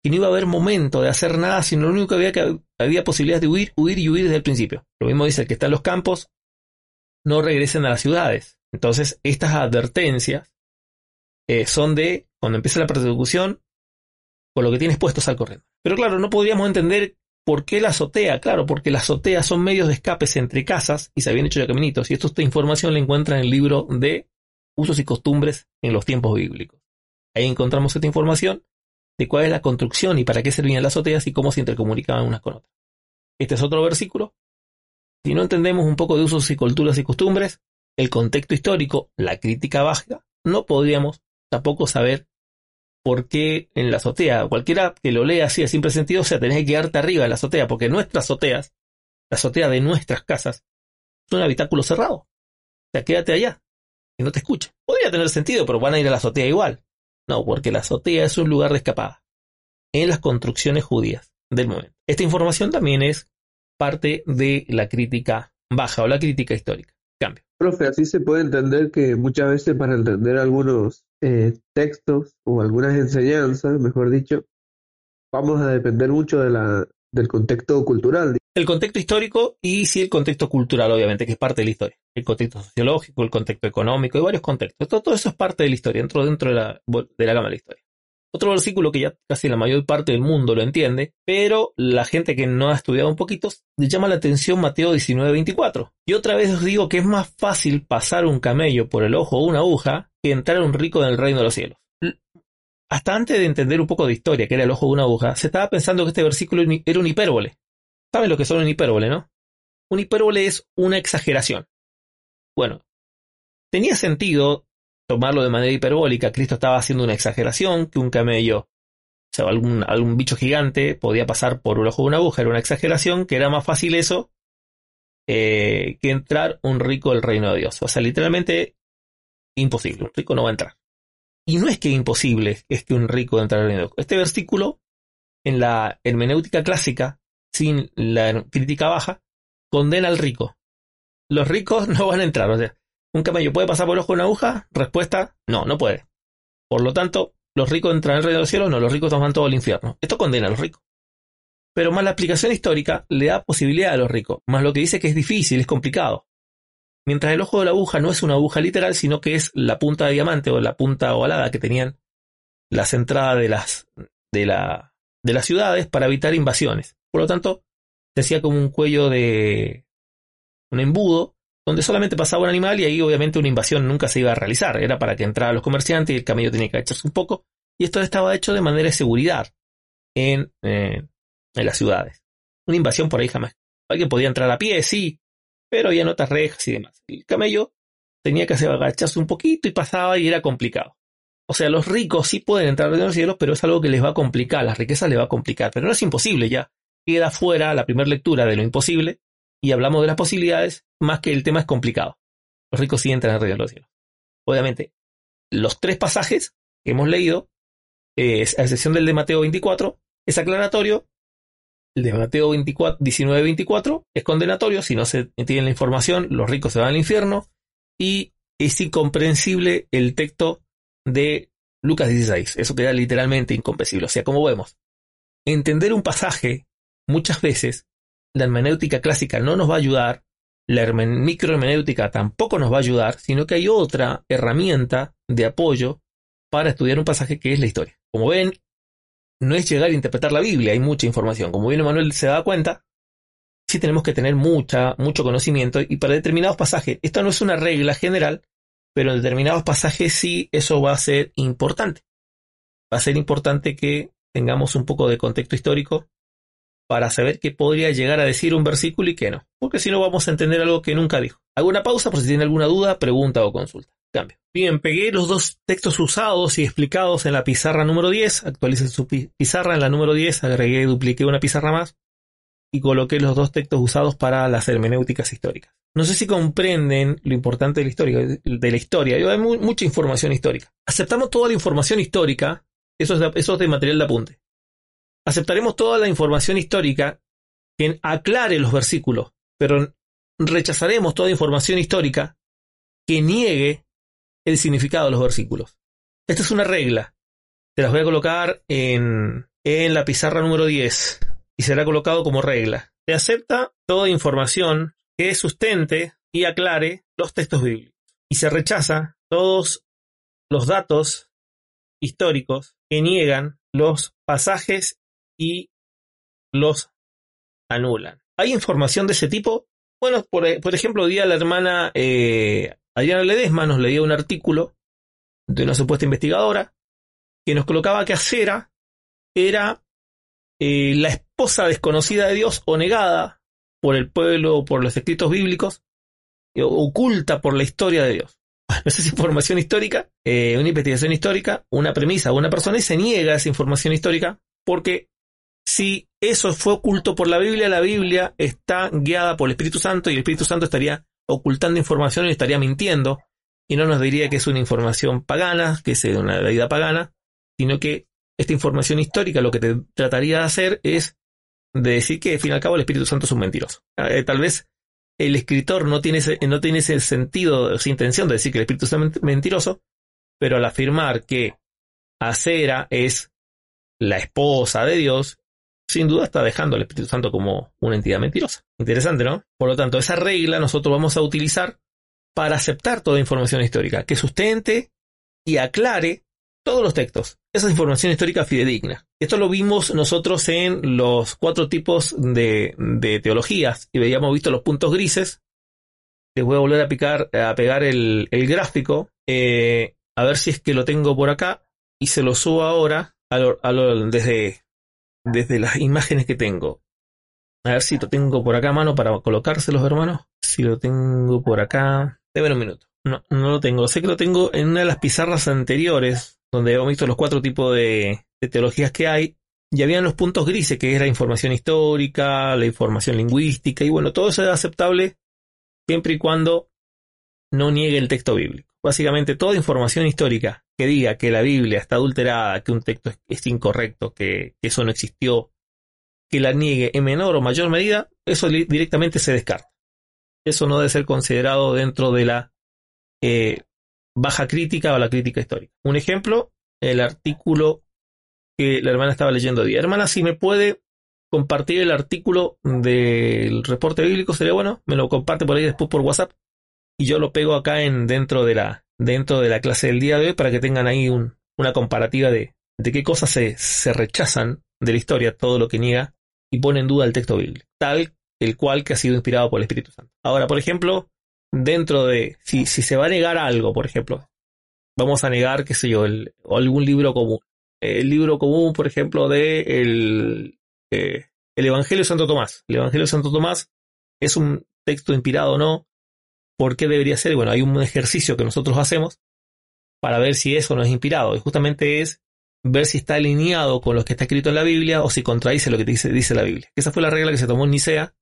que no iba a haber momento de hacer nada, sino lo único que había que había posibilidad de huir, huir y huir desde el principio. Lo mismo dice el que está en los campos, no regresen a las ciudades. Entonces, estas advertencias eh, son de cuando empieza la persecución, con lo que tienes puesto al corriendo. Pero claro, no podríamos entender por qué la azotea. Claro, porque las azoteas son medios de escapes entre casas y se habían hecho ya caminitos. Y esto, esta información la encuentra en el libro de usos y costumbres en los tiempos bíblicos. Ahí encontramos esta información de cuál es la construcción y para qué servían las azoteas y cómo se intercomunicaban unas con otras. Este es otro versículo. Si no entendemos un poco de usos y culturas y costumbres, el contexto histórico, la crítica baja, no podríamos tampoco saber por qué en la azotea, cualquiera que lo lea así a simple sentido, o sea, tenés que quedarte arriba de la azotea, porque nuestras azoteas, la azotea de nuestras casas, es un habitáculo cerrado. O sea, quédate allá y no te escucha. Podría tener sentido, pero van a ir a la azotea igual. No, porque la azotea es un lugar de escapada en las construcciones judías del momento. Esta información también es parte de la crítica baja o la crítica histórica. Cambio. Profe, así se puede entender que muchas veces para entender algunos eh, textos o algunas enseñanzas, mejor dicho, vamos a depender mucho de la, del contexto cultural. El contexto histórico y sí el contexto cultural, obviamente, que es parte de la historia. El contexto sociológico, el contexto económico y varios contextos. Todo, eso es parte de la historia, dentro, dentro de, la, de la gama de la historia. Otro versículo que ya casi la mayor parte del mundo lo entiende, pero la gente que no ha estudiado un poquito le llama la atención Mateo 19:24. Y otra vez os digo que es más fácil pasar un camello por el ojo o una aguja que entrar un rico en el reino de los cielos. Hasta antes de entender un poco de historia, que era el ojo de una aguja, se estaba pensando que este versículo era un hipérbole. ¿Saben lo que son un hipérbole, no? Un hipérbole es una exageración. Bueno, tenía sentido tomarlo de manera hiperbólica. Cristo estaba haciendo una exageración, que un camello, o sea, algún, bicho gigante podía pasar por un ojo de una aguja, era una exageración, que era más fácil eso eh, que entrar un rico del reino de Dios. O sea, literalmente imposible, un rico no va a entrar. Y no es que imposible es que un rico entre al reino de Dios. Este versículo, en la hermenéutica clásica, sin la crítica baja, condena al rico. Los ricos no van a entrar. O sea, ¿un camello puede pasar por el ojo una aguja? Respuesta, no, no puede. Por lo tanto, los ricos entran al reino de los cielos, no, los ricos van todo al infierno. Esto condena a los ricos. Pero más la aplicación histórica le da posibilidad a los ricos, más lo que dice que es difícil, es complicado. Mientras el ojo de la aguja no es una aguja literal, sino que es la punta de diamante o la punta ovalada que tenían las entradas de las, de, la, de las ciudades para evitar invasiones. Por lo tanto, se hacía como un cuello de un embudo donde solamente pasaba un animal y ahí obviamente una invasión nunca se iba a realizar. Era para que entraran los comerciantes y el camello tenía que echarse un poco. Y esto estaba hecho de manera de seguridad en, eh, en las ciudades. Una invasión por ahí jamás. Alguien podía entrar a pie, sí, pero había notas rejas y demás. El camello tenía que agacharse un poquito y pasaba y era complicado. O sea, los ricos sí pueden entrar en los cielos, pero es algo que les va a complicar, las riquezas les va a complicar, pero no es imposible ya. Queda fuera la primera lectura de lo imposible y hablamos de las posibilidades, más que el tema es complicado. Los ricos sí entran al reino de los cielos. Obviamente, los tres pasajes que hemos leído, a excepción del de Mateo 24, es aclaratorio el de Mateo 24, 19, 24 es condenatorio. Si no se tiene la información, los ricos se van al infierno. Y es incomprensible el texto de Lucas 16. Eso queda literalmente incomprensible. O sea, como vemos, entender un pasaje muchas veces, la hermenéutica clásica no nos va a ayudar, la microhermenéutica tampoco nos va a ayudar, sino que hay otra herramienta de apoyo para estudiar un pasaje que es la historia. Como ven, no es llegar a interpretar la Biblia, hay mucha información. Como bien Manuel se da cuenta, sí tenemos que tener mucha, mucho conocimiento y para determinados pasajes, esto no es una regla general, pero en determinados pasajes sí eso va a ser importante. Va a ser importante que tengamos un poco de contexto histórico para saber qué podría llegar a decir un versículo y qué no, porque si no vamos a entender algo que nunca dijo. Alguna pausa por si tiene alguna duda, pregunta o consulta. Cambio. Bien, pegué los dos textos usados y explicados en la pizarra número 10, actualicé su pizarra en la número 10, agregué, dupliqué una pizarra más y coloqué los dos textos usados para las hermenéuticas históricas. No sé si comprenden lo importante de la historia. De la hay mucha información histórica. Aceptamos toda la información histórica, eso es de material de apunte. Aceptaremos toda la información histórica que aclare los versículos, pero rechazaremos toda información histórica que niegue el significado de los versículos. Esta es una regla. Te las voy a colocar en, en la pizarra número 10 y será colocado como regla. Se acepta toda información que sustente y aclare los textos bíblicos. Y se rechaza todos los datos históricos que niegan los pasajes y los anulan. ¿Hay información de ese tipo? Bueno, por, ejemplo, día la hermana eh, Adriana Ledesma nos leía un artículo de una supuesta investigadora que nos colocaba que Acera era eh, la esposa desconocida de Dios o negada por el pueblo o por los escritos bíblicos, eh, oculta por la historia de Dios. Bueno, esa es información histórica, eh, una investigación histórica, una premisa una persona y se niega esa información histórica porque si eso fue oculto por la Biblia, la Biblia está guiada por el Espíritu Santo y el Espíritu Santo estaría ocultando información y estaría mintiendo y no nos diría que es una información pagana, que es una vida pagana, sino que esta información histórica lo que te trataría de hacer es de decir que, al fin y al cabo, el Espíritu Santo es un mentiroso. Eh, tal vez el escritor no tiene, no tiene ese sentido, esa intención de decir que el Espíritu Santo es mentiroso, pero al afirmar que Acera es la esposa de Dios, sin duda está dejando al Espíritu Santo como una entidad mentirosa. Interesante, ¿no? Por lo tanto, esa regla nosotros vamos a utilizar para aceptar toda información histórica, que sustente y aclare todos los textos. Esa es información histórica fidedigna. Esto lo vimos nosotros en los cuatro tipos de, teologías y veíamos visto los puntos grises. Les voy a volver a, picar, a pegar el, gráfico, eh, a ver si es que lo tengo por acá y se lo subo ahora desde, desde las imágenes que tengo. A ver si lo tengo por acá a mano para colocárselos, hermanos. Si lo tengo por acá. Deme un minuto. No, no lo tengo. Sé que lo tengo en una de las pizarras anteriores, donde hemos visto los cuatro tipos de, teologías que hay. Y habían los puntos grises, que era información histórica, la información lingüística, y bueno, todo eso es aceptable siempre y cuando no niegue el texto bíblico. Básicamente, toda información histórica que diga que la Biblia está adulterada, que un texto es, incorrecto, que, eso no existió, que la niegue en menor o mayor medida, eso directamente se descarta. Eso no debe ser considerado dentro de la eh, baja crítica o la crítica histórica. Un ejemplo, el artículo que la hermana estaba leyendo hoy. Hermana, si me puede compartir el artículo del reporte bíblico, sería bueno. Me lo comparte por ahí después por WhatsApp y yo lo pego acá en dentro de la dentro de la clase del día de hoy para que tengan ahí una comparativa de, de qué cosas se, se rechazan de la historia, todo lo que niega y pone en duda el texto bíblico, tal el cual que ha sido inspirado por el Espíritu Santo. Ahora, por ejemplo, dentro de, si, si se va a negar algo, por ejemplo, vamos a negar, qué sé yo, el, algún libro común. El libro común, por ejemplo, de el, eh, el Evangelio de Santo Tomás. El Evangelio de Santo Tomás es un texto inspirado o no. ¿Por qué debería ser? Bueno, hay un ejercicio que nosotros hacemos para ver si eso no es inspirado. Y justamente es ver si está alineado con lo que está escrito en la Biblia o si contradice lo que dice, dice la Biblia. Esa fue la regla que se tomó en Nicea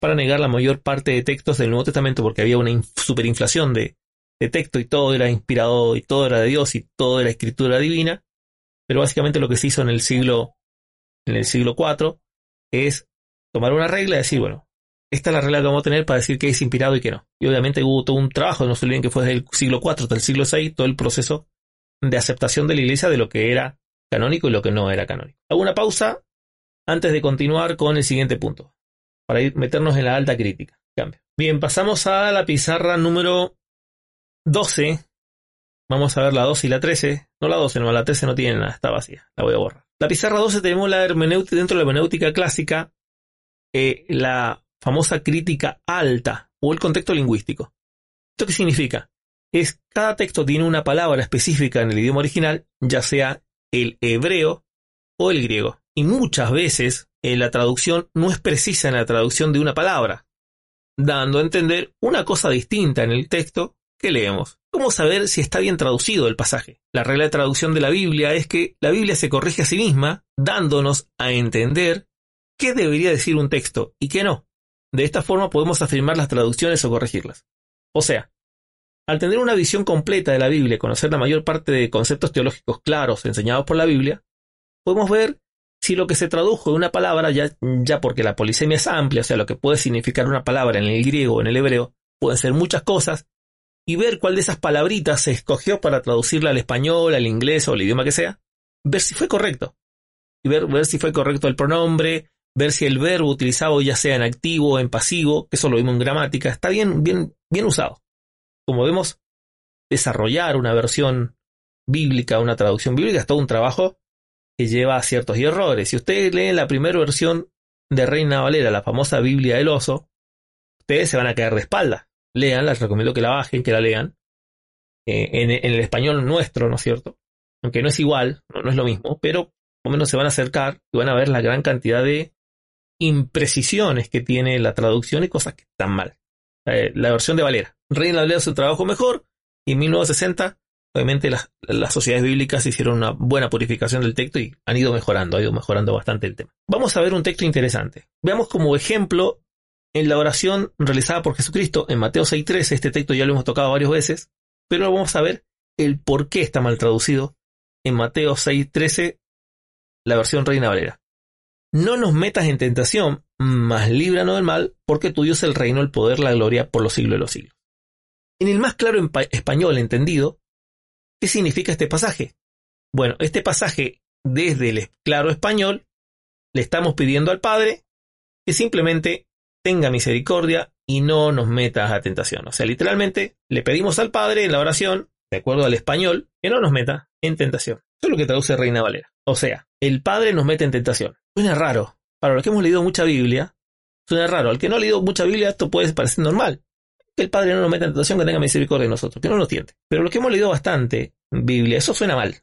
para negar la mayor parte de textos del Nuevo Testamento porque había una superinflación de, de texto y todo era inspirado y todo era de Dios y todo era escritura divina. Pero básicamente lo que se hizo en el siglo, en el siglo IV es tomar una regla y decir, bueno, esta es la regla que vamos a tener para decir que es inspirado y que no. Y obviamente hubo todo un trabajo, no se olviden que fue desde el siglo IV hasta el siglo VI, todo el proceso de aceptación de la iglesia de lo que era canónico y lo que no era canónico. Hago una pausa antes de continuar con el siguiente punto para ir, meternos en la alta crítica. Cambio. Bien, pasamos a la pizarra número 12. Vamos a ver la 12 y la 13. No la 12, no, la 13 no tiene nada, está vacía. La voy a borrar. La pizarra 12 tenemos la hermenéutica, dentro de la hermenéutica clásica, eh, la famosa crítica alta o el contexto lingüístico. ¿Esto qué significa? Es cada texto tiene una palabra específica en el idioma original, ya sea el hebreo o el griego. Y muchas veces eh, la traducción no es precisa en la traducción de una palabra, dando a entender una cosa distinta en el texto que leemos. ¿Cómo saber si está bien traducido el pasaje? La regla de traducción de la Biblia es que la Biblia se corrige a sí misma, dándonos a entender qué debería decir un texto y qué no. De esta forma podemos afirmar las traducciones o corregirlas. O sea, al tener una visión completa de la Biblia y conocer la mayor parte de conceptos teológicos claros enseñados por la Biblia, podemos ver si lo que se tradujo de una palabra, ya, ya porque la polisemia es amplia, o sea, lo que puede significar una palabra en el griego o en el hebreo, pueden ser muchas cosas, y ver cuál de esas palabritas se escogió para traducirla al español, al inglés o al idioma que sea, ver si fue correcto. Y ver, ver si fue correcto el pronombre, ver si el verbo utilizado ya sea en activo o en pasivo, que eso lo vimos en gramática, está bien, bien, bien usado. Como vemos, desarrollar una versión bíblica, una traducción bíblica, es todo un trabajo que lleva a ciertos errores. Si ustedes leen la primera versión de Reina Valera, la famosa Biblia del oso, ustedes se van a caer de espalda. Lean, les recomiendo que la bajen, que la lean. Eh, en, el español nuestro, ¿no es cierto? Aunque no es igual, no, es lo mismo, pero por lo menos se van a acercar y van a ver la gran cantidad de imprecisiones que tiene la traducción y cosas que están mal. Eh, la versión de Valera. Reina Valera un trabajo mejor y en 1960 Obviamente las, sociedades bíblicas hicieron una buena purificación del texto y han ido mejorando, ha ido mejorando bastante el tema. Vamos a ver un texto interesante. Veamos como ejemplo en la oración realizada por Jesucristo en Mateo 6.13, este texto ya lo hemos tocado varias veces, pero vamos a ver el por qué está mal traducido en Mateo 6.13, la versión Reina Valera. No nos metas en tentación, mas líbranos del mal, porque tuyo es el reino, el poder, la gloria por los siglos de los siglos. En el más claro español entendido, ¿qué significa este pasaje? Bueno, este pasaje, desde el claro español, le estamos pidiendo al Padre que simplemente tenga misericordia y no nos metas a tentación. O sea, literalmente le pedimos al Padre en la oración, de acuerdo al español, que no nos meta en tentación. Eso es lo que traduce Reina Valera. O sea, el Padre nos mete en tentación. Suena raro. Para los que hemos leído mucha Biblia, suena raro. Al que no ha leído mucha Biblia, esto puede parecer normal. Que el Padre no nos meta en tentación, que tenga misericordia de nosotros, que no nos tiente. Pero los que hemos leído bastante Biblia, eso suena mal.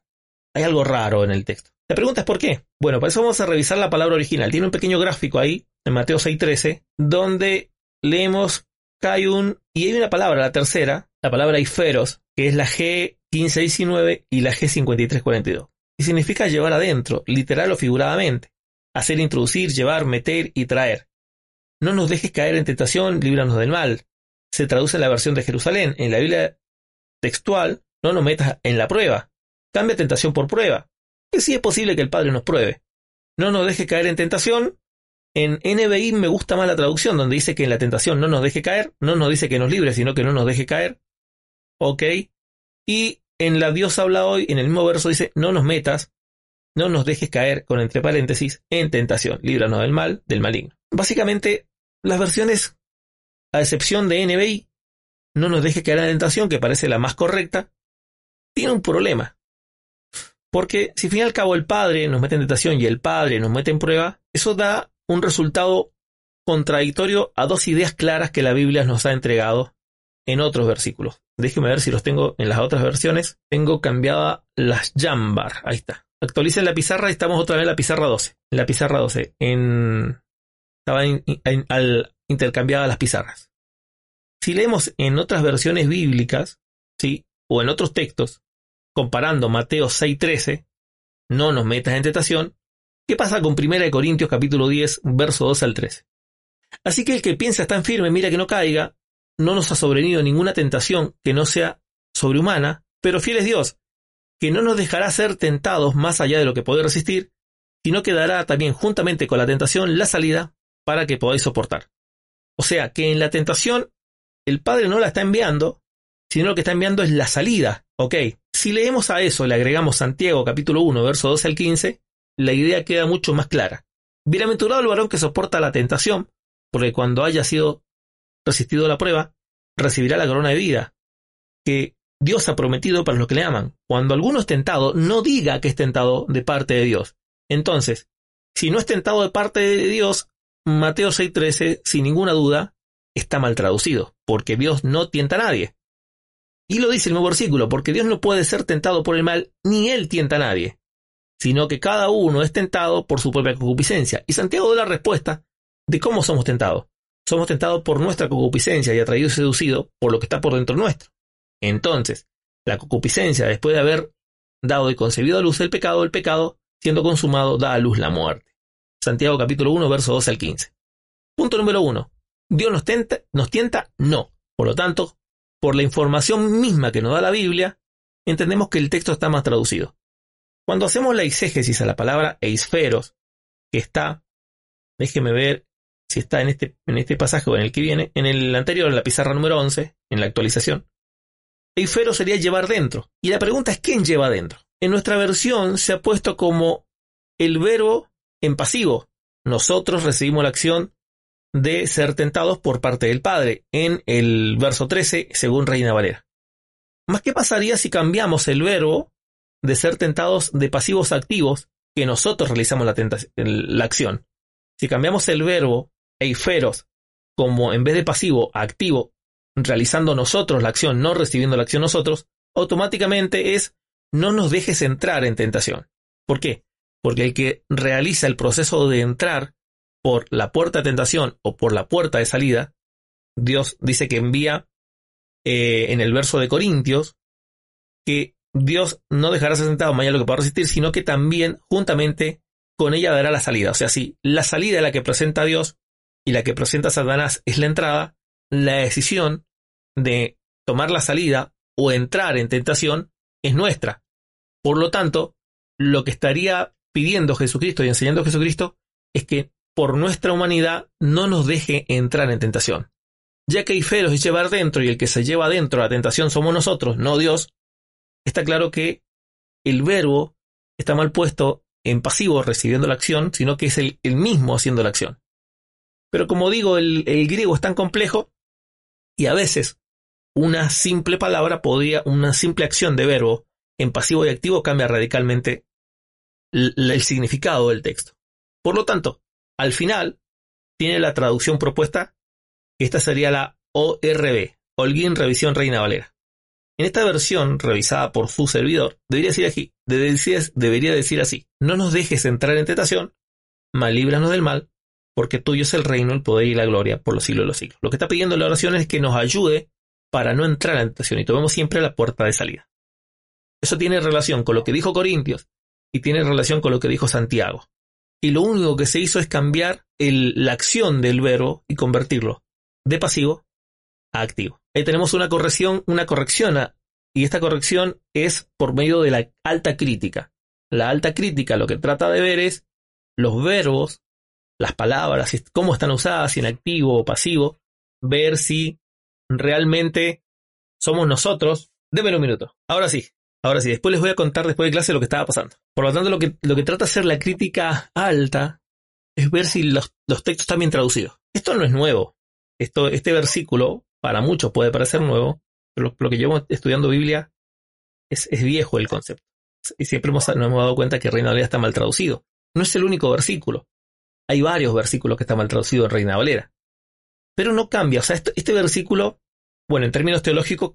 Hay algo raro en el texto. La pregunta es por qué. Bueno, para eso vamos a revisar la palabra original. Tiene un pequeño gráfico ahí, en Mateo 6.13, donde leemos Cayun y hay una palabra, la tercera, la palabra Iferos, que es la G1519 y la G5342. Significa llevar adentro, literal o figuradamente. Hacer introducir, llevar, meter y traer. No nos dejes caer en tentación, líbranos del mal. Se traduce en la versión de Jerusalén. En la Biblia textual, no nos metas en la prueba. Cambia tentación por prueba. Que sí es posible que el Padre nos pruebe. No nos deje caer en tentación. En NBI me gusta más la traducción, donde dice que en la tentación no nos deje caer. No nos dice que nos libre, sino que no nos deje caer. Ok. Y en la Dios habla hoy, en el mismo verso dice, no nos metas, no nos dejes caer, con entre paréntesis, en tentación. Líbranos del mal, del maligno. Básicamente, las versiones, a excepción de NBI, no nos deje caer en tentación, que parece la más correcta, tiene un problema. Porque si al fin y al cabo el padre nos mete en tentación y el padre nos mete en prueba, eso da un resultado contradictorio a dos ideas claras que la Biblia nos ha entregado en otros versículos. Déjeme ver si los tengo en las otras versiones. Tengo cambiada las jambar. Ahí está. Actualicen la pizarra y estamos otra vez en la pizarra 12. En la pizarra 12. En... Estaban al, intercambiadas las pizarras. Si leemos en otras versiones bíblicas, ¿sí? o en otros textos, comparando Mateo 6:13, no nos metas en tentación, ¿qué pasa con 1 Corintios capítulo 10, verso 2 al 13? Así que el que piensa tan firme, mira que no caiga, no nos ha sobrevenido ninguna tentación que no sea sobrehumana, pero fiel es Dios, que no nos dejará ser tentados más allá de lo que puede resistir, sino que dará también juntamente con la tentación la salida para que podáis soportar. O sea que en la tentación el Padre no la está enviando, sino lo que está enviando es la salida. Ok, si leemos a eso, le agregamos Santiago capítulo 1, verso 12 al 15, la idea queda mucho más clara. Bienaventurado el varón que soporta la tentación, porque cuando haya sido resistido la prueba, recibirá la corona de vida, que Dios ha prometido para los que le aman. Cuando alguno es tentado, no diga que es tentado de parte de Dios. Entonces, si no es tentado de parte de Dios, Mateo 6:13, sin ninguna duda, está mal traducido, porque Dios no tienta a nadie. Y lo dice el nuevo versículo, porque Dios no puede ser tentado por el mal, ni Él tienta a nadie, sino que cada uno es tentado por su propia concupiscencia. Y Santiago da la respuesta de cómo somos tentados. Somos tentados por nuestra concupiscencia y atraídos y seducidos por lo que está por dentro nuestro. Entonces, la concupiscencia, después de haber dado y concebido a luz el pecado, el pecado, siendo consumado, da a luz la muerte. Santiago capítulo 1, verso 12 al 15. Punto número 1. ¿Dios nos, tenta, nos tienta? No. Por lo tanto, por la información misma que nos da la Biblia, entendemos que el texto está más traducido. Cuando hacemos la exégesis a la palabra eisferos, que está, déjeme ver si está en este, en este pasaje o en el que viene, en el anterior, en la pizarra número 11, en la actualización, eisferos sería llevar dentro. Y la pregunta es, ¿quién lleva dentro? En nuestra versión se ha puesto como el verbo en pasivo. Nosotros recibimos la acción de ser tentados por parte del Padre, en el verso 13, según Reina Valera. Más qué pasaría si cambiamos el verbo de ser tentados de pasivos a activos, que nosotros realizamos la, la acción. Si cambiamos el verbo eiferos como en vez de pasivo activo, realizando nosotros la acción, no recibiendo la acción nosotros, automáticamente es no nos dejes entrar en tentación. ¿Por qué? Porque el que realiza el proceso de entrar por la puerta de tentación o por la puerta de salida, Dios dice que envía eh, en el verso de Corintios que Dios no dejará sentado mañana lo que pueda resistir, sino que también juntamente con ella dará la salida. O sea, si la salida es la que presenta Dios, y la que presenta Satanás es la entrada, la decisión de tomar la salida o entrar en tentación es nuestra. Por lo tanto, lo que estaría pidiendo Jesucristo y enseñando Jesucristo es que por nuestra humanidad no nos deje entrar en tentación. Ya que hay fe los llevar dentro y el que se lleva dentro la tentación somos nosotros, no Dios, está claro que el verbo está mal puesto en pasivo recibiendo la acción, sino que es el, mismo haciendo la acción. Pero como digo, el, griego es tan complejo y a veces una simple palabra podría, una simple acción de verbo en pasivo y activo cambia radicalmente el, significado del texto. Por lo tanto, al final tiene la traducción propuesta, esta sería la ORB, Holguín Revisión Reina Valera. En esta versión, revisada por su servidor, debería decir, aquí, debería decir así, no nos dejes entrar en tentación, mal líbranos del mal, porque tuyo es el reino, el poder y la gloria por los siglos de los siglos. Lo que está pidiendo la oración es que nos ayude para no entrar en tentación y tomemos siempre la puerta de salida. Eso tiene relación con lo que dijo Corintios y tiene relación con lo que dijo Santiago. Y lo único que se hizo es cambiar la acción del verbo y convertirlo de pasivo a activo. Ahí tenemos una corrección, una corrección, y esta corrección es por medio de la alta crítica. La alta crítica lo que trata de ver es los verbos, las palabras, cómo están usadas, si en activo o pasivo, ver si realmente somos nosotros. Démelo un minuto. Ahora sí, ahora sí, después les voy a contar después de clase lo que estaba pasando. Por lo tanto, lo que, lo que trata de hacer la crítica alta es ver si los, los textos están bien traducidos. Esto no es nuevo. Esto, este versículo para muchos puede parecer nuevo, pero lo, que llevo estudiando Biblia es, viejo el concepto. Y siempre hemos, nos hemos dado cuenta que Reina Valera está mal traducido. No es el único versículo. Hay varios versículos que están mal traducidos en Reina Valera. Pero no cambia. O sea, este, versículo, bueno, en términos teológicos,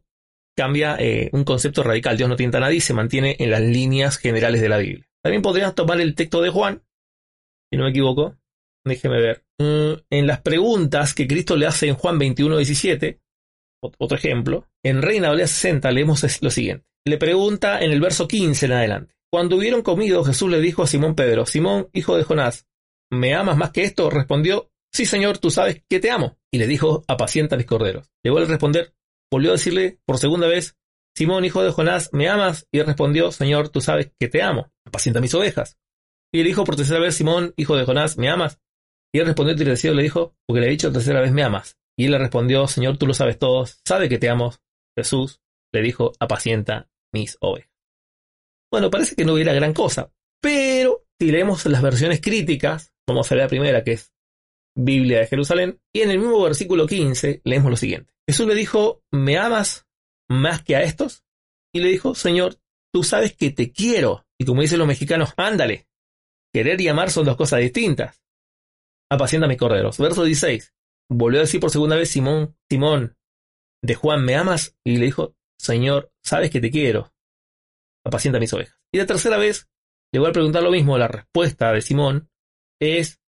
cambia eh, un concepto radical. Dios no tienta a nadie se mantiene en las líneas generales de la Biblia. También podrías tomar el texto de Juan, si no me equivoco. Déjeme ver. Mm, en las preguntas que Cristo le hace en Juan 21, 17, otro ejemplo, en Reina Valera 60 leemos lo siguiente. Le pregunta en el verso 15 en adelante. Cuando hubieron comido, Jesús le dijo a Simón Pedro, Simón, hijo de Jonás, ¿me amas más que esto? Respondió, sí, Señor, tú sabes que te amo. Y le dijo, apacienta mis corderos. Le vuelve a responder, volvió a decirle por segunda vez, Simón, hijo de Jonás, ¿me amas? Y respondió, Señor, tú sabes que te amo. Apacienta mis ovejas. Y le dijo por tercera vez, Simón, hijo de Jonás, ¿me amas? Y él respondió y le dijo, porque le he dicho tercera vez, ¿me amas? Y él le respondió, Señor, tú lo sabes todo, sabe que te amo. Jesús le dijo, apacienta mis ovejas. Bueno, parece que no hubiera gran cosa, pero si leemos las versiones críticas, vamos a la primera, que es Biblia de Jerusalén, y en el mismo versículo 15 leemos lo siguiente. Jesús le dijo, ¿me amas más que a estos? Y le dijo, Señor, tú sabes que te quiero. Y como dicen los mexicanos, ándale. Querer y amar son dos cosas distintas. Apacienta mis corderos. Verso 16. Volvió a decir por segunda vez Simón, Simón, de Juan, ¿me amas? Y le dijo, Señor, sabes que te quiero. Apacienta mis ovejas. Y la tercera vez le voy a preguntar lo mismo. La respuesta de Simón es,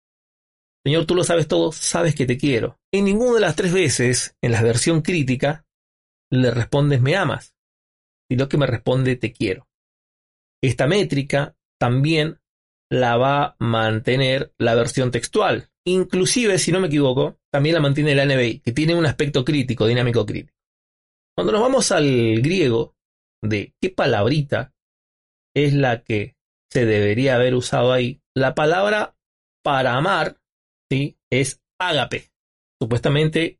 Señor, tú lo sabes todo, sabes que te quiero. En ninguna de las tres veces, en la versión crítica, le respondes me amas, sino que me responde te quiero. Esta métrica también la va a mantener la versión textual. Inclusive, si no me equivoco, también la mantiene la NBI, que tiene un aspecto crítico, dinámico crítico. Cuando nos vamos al griego de qué palabrita es la que se debería haber usado ahí, la palabra para amar ¿sí? es ágape. Supuestamente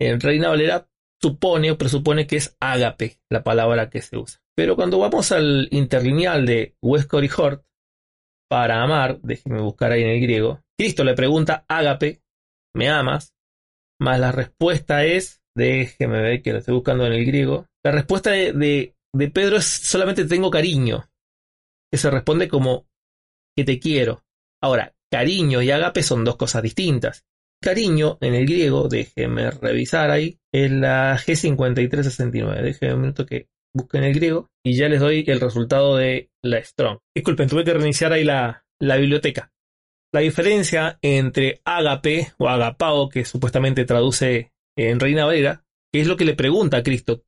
en Reina Valera supone o presupone que es ágape la palabra que se usa. Pero cuando vamos al interlineal de Westcott y Hort, para amar, déjeme buscar ahí en el griego, Cristo le pregunta, ágape, ¿me amas? Más la respuesta es, déjeme ver que lo estoy buscando en el griego, la respuesta de, de, Pedro es solamente tengo cariño, que se responde como que te quiero. Ahora, cariño y ágape son dos cosas distintas. Cariño en el griego, déjeme revisar ahí, es la G5369. Déjeme un minuto que busque en el griego y ya les doy el resultado de la Strong. Disculpen, tuve que reiniciar ahí la, la biblioteca. La diferencia entre ágape o agapao, que supuestamente traduce en Reina Valera, que es lo que le pregunta a Cristo.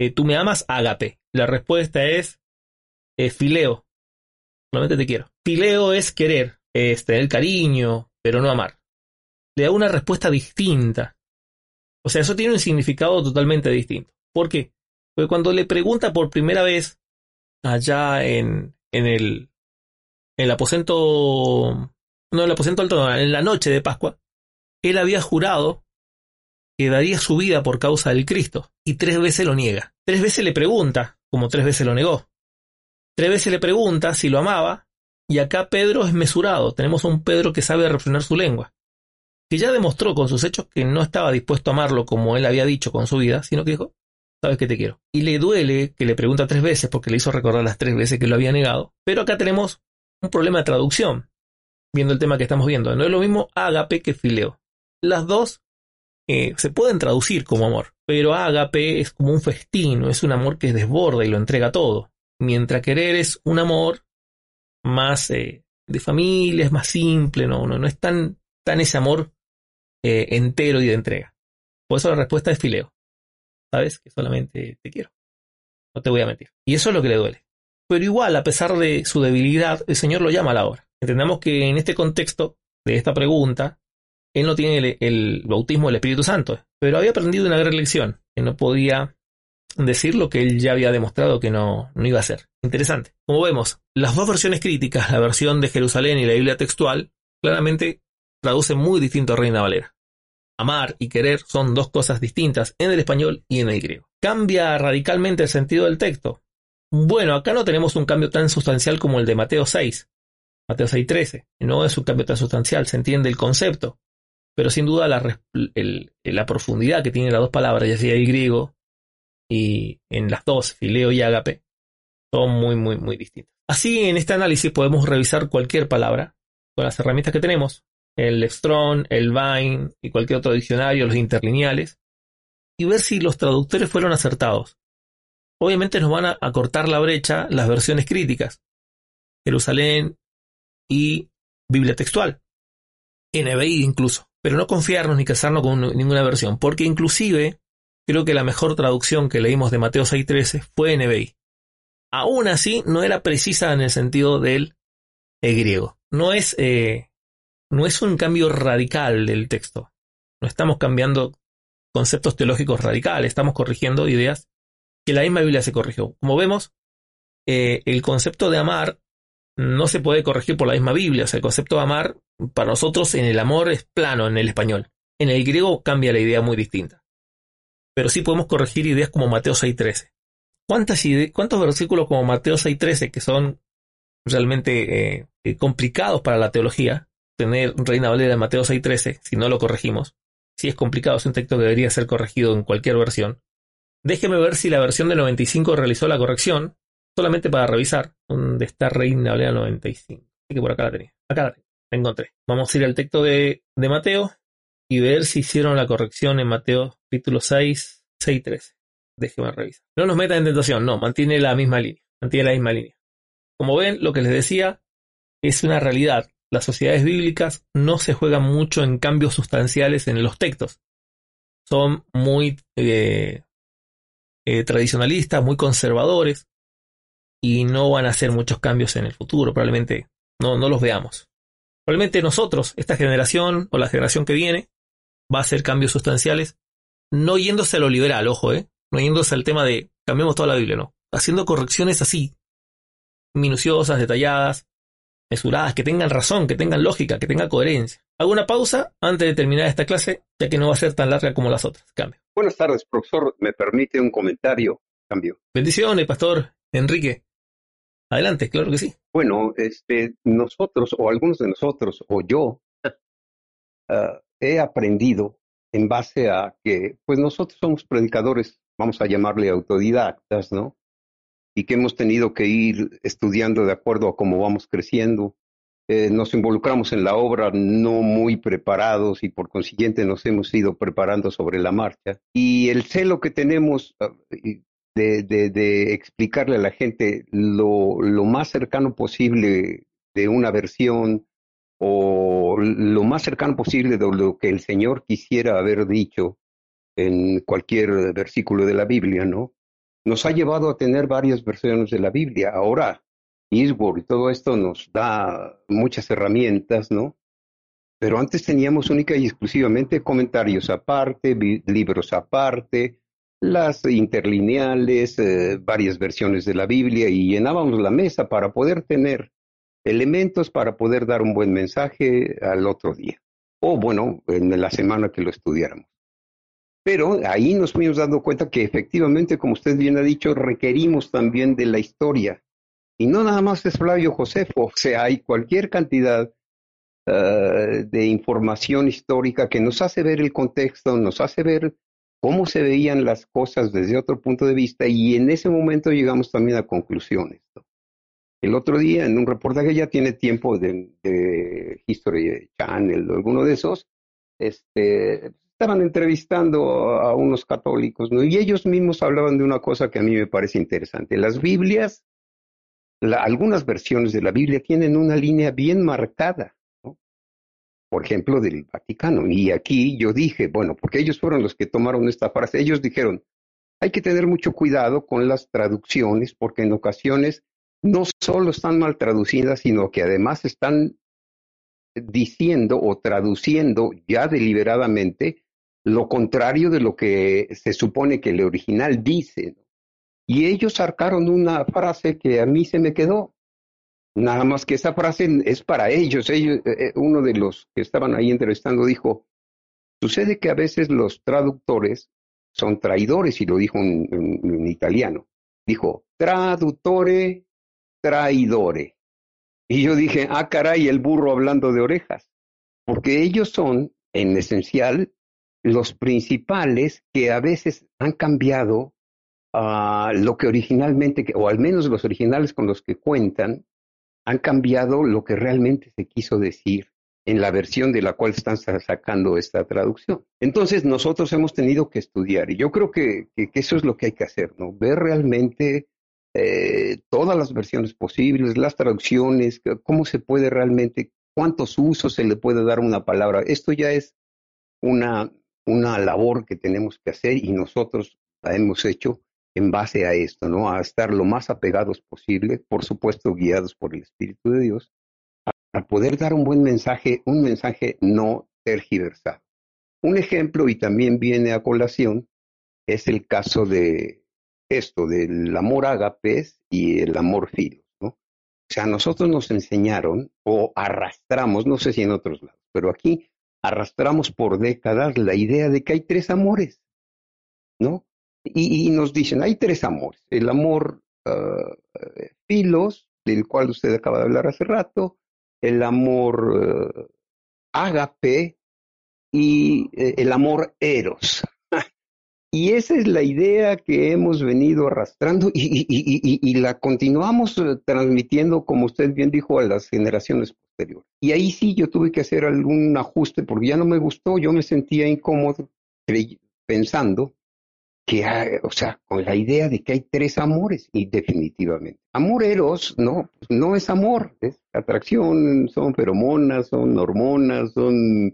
Eh, ¿Tú me amas? Ágape. La respuesta es eh, fileo. Solamente te quiero. Fileo es querer, tener cariño, pero no amar. le da una respuesta distinta. O sea, eso tiene un significado totalmente distinto. ¿Por qué? Porque cuando le pregunta por primera vez allá en, en el, el aposento, no, el aposento alto, en la noche de Pascua, él había jurado que daría su vida por causa del Cristo, y tres veces lo niega. Tres veces le pregunta, como tres veces lo negó. Tres veces le pregunta si lo amaba, y acá Pedro es mesurado. Tenemos a un Pedro que sabe refrenar su lengua, que ya demostró con sus hechos que no estaba dispuesto a amarlo como él había dicho con su vida, sino que dijo, sabes que te quiero. Y le duele que le pregunta tres veces porque le hizo recordar las tres veces que lo había negado, pero acá tenemos un problema de traducción, viendo el tema que estamos viendo. No es lo mismo ágape que fileo. Las dos eh, se pueden traducir como amor, pero ágape es como un festín, es un amor que desborda y lo entrega todo. Mientras querer es un amor más eh, de familia, es más simple, no, no, no es tan, tan ese amor eh, entero y de entrega. Por eso la respuesta es fileo. Sabes que solamente te quiero. No te voy a mentir. Y eso es lo que le duele. Pero igual, a pesar de su debilidad, el Señor lo llama a la hora. Entendamos que en este contexto de esta pregunta, él no tiene el, bautismo del Espíritu Santo, pero había aprendido una gran lección, que no podía decir lo que él ya había demostrado que no, no iba a hacer. Interesante. Como vemos, las dos versiones críticas, la versión de Jerusalén y la Biblia textual, claramente traducen muy distinto a Reina Valera. Amar y querer son dos cosas distintas en el español y en el griego. Cambia radicalmente el sentido del texto. Bueno, acá no tenemos un cambio tan sustancial como el de Mateo 6. Mateo 6.13. No es un cambio tan sustancial, se entiende el concepto. Pero sin duda la, la profundidad que tienen las dos palabras, ya sea el griego y en las dos, fileo y ágape, son muy, muy, muy distintas. Así, en este análisis podemos revisar cualquier palabra con las herramientas que tenemos, el Strong, el Vine y cualquier otro diccionario, los interlineales, y ver si los traductores fueron acertados. Obviamente nos van a acortar la brecha las versiones críticas, Jerusalén y Biblia textual, NBI incluso pero no confiarnos ni casarnos con ninguna versión, porque inclusive creo que la mejor traducción que leímos de Mateo 6.13 fue NBI. Aún así, no era precisa en el sentido del griego. No es, eh, no es un cambio radical del texto. No estamos cambiando conceptos teológicos radicales, estamos corrigiendo ideas que la misma Biblia se corrigió. Como vemos, eh, el concepto de amar no se puede corregir por la misma Biblia. O sea, el concepto de amar, para nosotros en el amor es plano en el español. En el griego cambia la idea muy distinta. Pero sí podemos corregir ideas como Mateo 6.13. ¿Cuántas ¿Cuántos versículos como Mateo 6.13 que son realmente eh, complicados para la teología? Tener Reina Valera de Mateo 6.13, si no lo corregimos. Si es complicado, es un texto que debería ser corregido en cualquier versión. Déjeme ver si la versión del 95 realizó la corrección solamente para revisar dónde está Reina Valera 95. Así que por acá la tenía. Acá la, tengo. la encontré. Vamos a ir al texto de, de, Mateo y ver si hicieron la corrección en Mateo capítulo 6, 6, 13. Déjeme revisar. No nos meta en tentación, no, mantiene la misma línea. Mantiene la misma línea. Como ven, lo que les decía es una realidad. Las sociedades bíblicas no se juegan mucho en cambios sustanciales en los textos. Son muy eh, eh, tradicionalistas, muy conservadores y no van a hacer muchos cambios en el futuro, probablemente no, no los veamos. Probablemente nosotros, esta generación o la generación que viene, va a hacer cambios sustanciales, no yéndose a lo liberal, ojo, ¿eh? no yéndose al tema de cambiemos toda la Biblia, no, haciendo correcciones así, minuciosas, detalladas, mesuradas, que tengan razón, que tengan lógica, que tengan coherencia. Hago una pausa antes de terminar esta clase, ya que no va a ser tan larga como las otras. Cambio. Buenas tardes, profesor. ¿Me permite un comentario? Cambio. Bendiciones, pastor Enrique. Adelante, claro que sí. Bueno, este, nosotros, o algunos de nosotros, o yo, uh, he aprendido en base a que, pues nosotros somos predicadores, vamos a llamarle autodidactas, ¿no? Y que hemos tenido que ir estudiando de acuerdo a cómo vamos creciendo. Eh, nos involucramos en la obra no muy preparados y por consiguiente nos hemos ido preparando sobre la marcha. Y el celo que tenemos, uh, de, explicarle a la gente lo más cercano posible de una versión o lo más cercano posible de lo que el Señor quisiera haber dicho en cualquier versículo de la Biblia, ¿no? Nos ha llevado a tener varias versiones de la Biblia. Ahora, Eastwood y todo esto nos da muchas herramientas, ¿no? Pero antes teníamos única y exclusivamente comentarios aparte, libros aparte, las interlineales, eh, varias versiones de la Biblia y llenábamos la mesa para poder tener elementos para poder dar un buen mensaje al otro día. O bueno, en la semana que lo estudiáramos. Pero ahí nos fuimos dando cuenta que efectivamente, como usted bien ha dicho, requerimos también de la historia. Y no nada más es Flavio Josefo, o sea, hay cualquier cantidad eh, de información histórica que nos hace ver el contexto, nos hace ver cómo se veían las cosas desde otro punto de vista y en ese momento llegamos también a conclusiones. El otro día, en un reportaje ya tiene tiempo de, History Channel o alguno de esos, este, estaban entrevistando a unos católicos, ¿no? Y ellos mismos hablaban de una cosa que a mí me parece interesante. Las Biblias, algunas versiones de la Biblia tienen una línea bien marcada, ¿no? Por ejemplo, del Vaticano. Y aquí yo dije, bueno, porque ellos fueron los que tomaron esta frase, ellos dijeron, hay que tener mucho cuidado con las traducciones porque en ocasiones no solo están mal traducidas, sino que además están diciendo o traduciendo ya deliberadamente lo contrario de lo que se supone que el original dice. Y ellos sacaron una frase que a mí se me quedó. Nada más que esa frase es para ellos. ellos eh, eh, uno de los que estaban ahí entrevistando dijo, sucede que a veces los traductores son traidores, y lo dijo en italiano. Dijo, traductore traidore. Y yo dije, ah, caray, el burro hablando de orejas, porque ellos son, en esencial, los principales que a veces han cambiado uh, lo que originalmente, o al menos los originales con los que cuentan, han cambiado lo que realmente se quiso decir en la versión de la cual están sacando esta traducción. Entonces nosotros hemos tenido que estudiar y yo creo que, que, que eso es lo que hay que hacer, ¿no? Ver realmente eh, todas las versiones posibles, las traducciones, cómo se puede realmente, cuántos usos se le puede dar una palabra. Esto ya es una, una labor que tenemos que hacer y nosotros la hemos hecho en base a esto, ¿no? A estar lo más apegados posible, por supuesto guiados por el Espíritu de Dios, a, poder dar un buen mensaje, un mensaje no tergiversado. Un ejemplo, y también viene a colación, es el caso de esto del amor agapes y el amor filos, ¿no? O sea, nosotros nos enseñaron o arrastramos, no sé si en otros lados, pero aquí arrastramos por décadas la idea de que hay tres amores, ¿no? Y, nos dicen, hay tres amores, el amor uh, filos, del cual usted acaba de hablar hace rato, el amor uh, ágape y eh, el amor eros. Y esa es la idea que hemos venido arrastrando y, la continuamos eh, transmitiendo, como usted bien dijo, a las generaciones posteriores. Y ahí sí yo tuve que hacer algún ajuste porque ya no me gustó, yo me sentía incómodo pensando que, o sea, con la idea de que hay tres amores, y definitivamente. Amor eros, no, no es amor, es atracción, son feromonas, son hormonas, son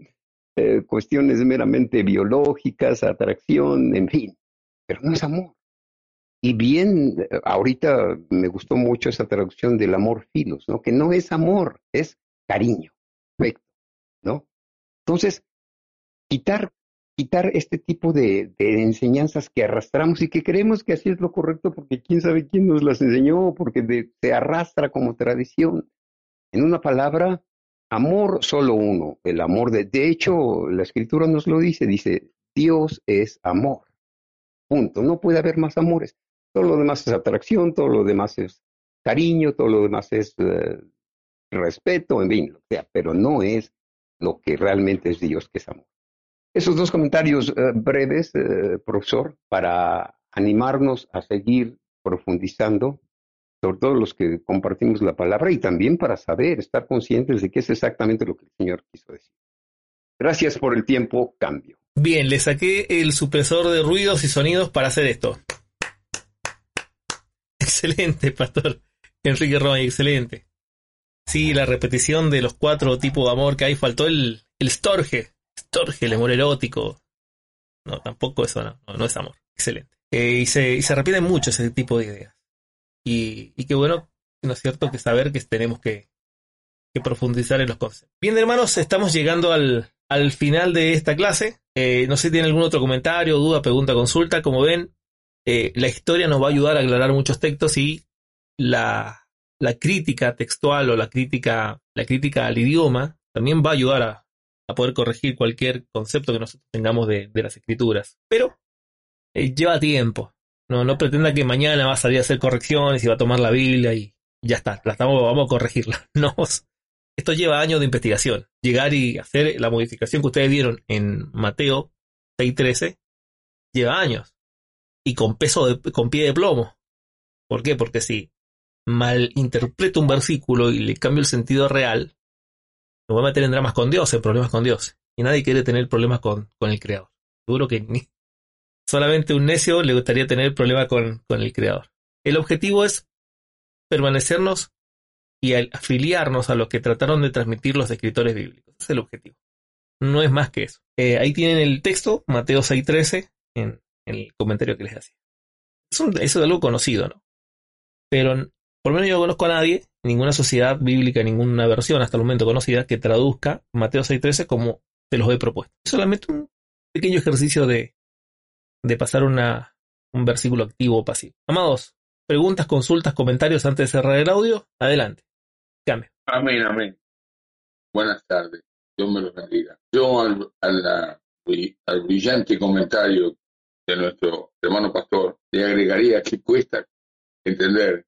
eh, cuestiones meramente biológicas, atracción, en fin, pero no es amor. Y bien, ahorita me gustó mucho esa traducción del amor filos, ¿no? Que no es amor, es cariño, afecto, ¿no? Entonces, quitar, quitar este tipo de, de, enseñanzas que arrastramos y que creemos que así es lo correcto porque quién sabe quién nos las enseñó, porque se arrastra como tradición. En una palabra, amor solo uno, el amor de... De hecho, la escritura nos lo dice, dice, Dios es amor. Punto. No puede haber más amores. Todo lo demás es atracción, todo lo demás es cariño, todo lo demás es eh, respeto, en fin, o sea, pero no es lo que realmente es Dios, que es amor. Esos dos comentarios eh, breves, eh, profesor, para animarnos a seguir profundizando sobre todo los que compartimos la palabra y también para saber, estar conscientes de qué es exactamente lo que el Señor quiso decir. Gracias por el tiempo, cambio. Bien, le saqué el supresor de ruidos y sonidos para hacer esto. Excelente, pastor. Enrique Roy, excelente. Sí, la repetición de los cuatro tipos de amor que hay, faltó el, el storge. Storge, el amor erótico. No, tampoco eso, no, no, es amor. Excelente. Eh, y, se, y se repite mucho ese tipo de ideas. Y, qué bueno, ¿no es cierto?, que saber que tenemos que, profundizar en los conceptos. Bien, hermanos, estamos llegando al, al final de esta clase. Eh, no sé si tienen algún otro comentario, duda, pregunta, consulta. Como ven, eh, la historia nos va a ayudar a aclarar muchos textos y la, la crítica textual o la crítica, la crítica al idioma también va a ayudar a, poder corregir cualquier concepto que nosotros tengamos de, de las escrituras. Pero eh, lleva tiempo. No, no pretenda que mañana va a salir a hacer correcciones y va a tomar la Biblia y ya está, la estamos, vamos a corregirla. No, esto lleva años de investigación. Llegar y hacer la modificación que ustedes vieron en Mateo 6.13 lleva años. Y con peso de, con pie de plomo. ¿Por qué? Porque si malinterpreto un versículo y le cambio el sentido real, me voy a meter en dramas con Dios, en problemas con Dios. Y nadie quiere tener problemas con, con el Creador. Seguro que ni solamente un necio le gustaría tener problemas con, con el Creador. El objetivo es permanecernos y afiliarnos a lo que trataron de transmitir los escritores bíblicos. Es el objetivo. No es más que eso. Eh, ahí tienen el texto, Mateo 6.13, en, el comentario que les hacía. eso es algo conocido, ¿no? Pero por lo menos yo no conozco a nadie, ninguna sociedad bíblica, ninguna versión hasta el momento conocida, que traduzca Mateo 6.13 como se los he propuesto. Es solamente un pequeño ejercicio de, de pasar una, un versículo activo o pasivo. Amados, preguntas, consultas, comentarios antes de cerrar el audio. Adelante. Cambio. Amén, amén. Buenas tardes. Dios me lo bendiga. Yo al, al, al brillante comentario de nuestro hermano pastor le agregaría que cuesta entender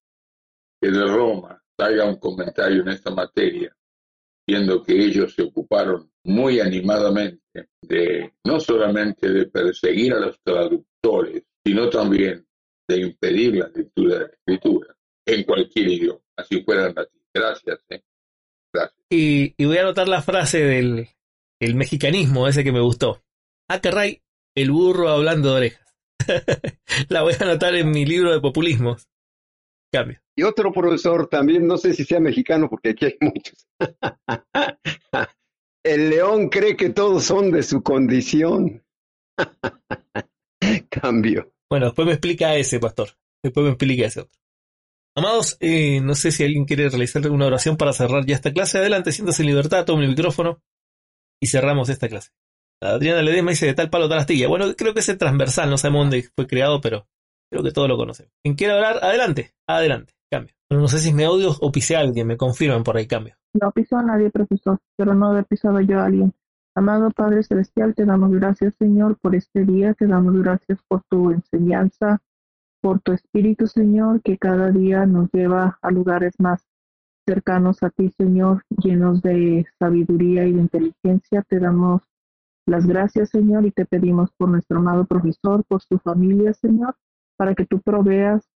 que de Roma salga un comentario en esta materia, viendo que ellos se ocuparon muy animadamente de no solamente de perseguir a los traductores, sino también de impedir la lectura de la escritura en cualquier idioma, así fuera latín. Gracias. ¿eh? Gracias. Y, voy a anotar la frase del el mexicanismo ese que me gustó. Acarray, el burro hablando de orejas. la voy a anotar en mi libro de populismos. Cambio. Y otro profesor también, no sé si sea mexicano porque aquí hay muchos. el león cree que todos son de su condición. Cambio. Bueno, después me explica ese, pastor. Después me explica ese otro. Amados, eh, no sé si alguien quiere realizar una oración para cerrar ya esta clase. Adelante, siéntase en libertad, tome el micrófono y cerramos esta clase. Adriana Ledesma dice de tal palo tal astilla. Bueno, creo que es transversal, no sabemos dónde fue creado, pero creo que todos lo conocemos. Quien quiera hablar, adelante, adelante, cambio. No sé si es mi o pise a alguien, me confirman por ahí, cambio. No pisó a nadie, profesor, pero no he pisado yo a alguien. Amado Padre Celestial, te damos gracias, Señor, por este día, te damos gracias por tu enseñanza, por tu Espíritu, Señor, que cada día nos lleva a lugares más cercanos a ti, Señor, llenos de sabiduría y de inteligencia. Te damos las gracias, Señor, y te pedimos por nuestro amado profesor, por su familia, Señor, para que tú proveas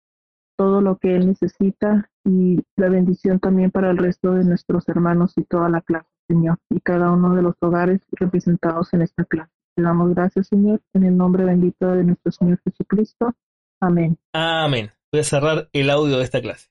todo lo que él necesita y la bendición también para el resto de nuestros hermanos y toda la clase. Señor, y cada uno de los hogares representados en esta clase. Te damos gracias, Señor, en el nombre bendito de nuestro Señor Jesucristo. Amén. Amén. Voy a cerrar el audio de esta clase.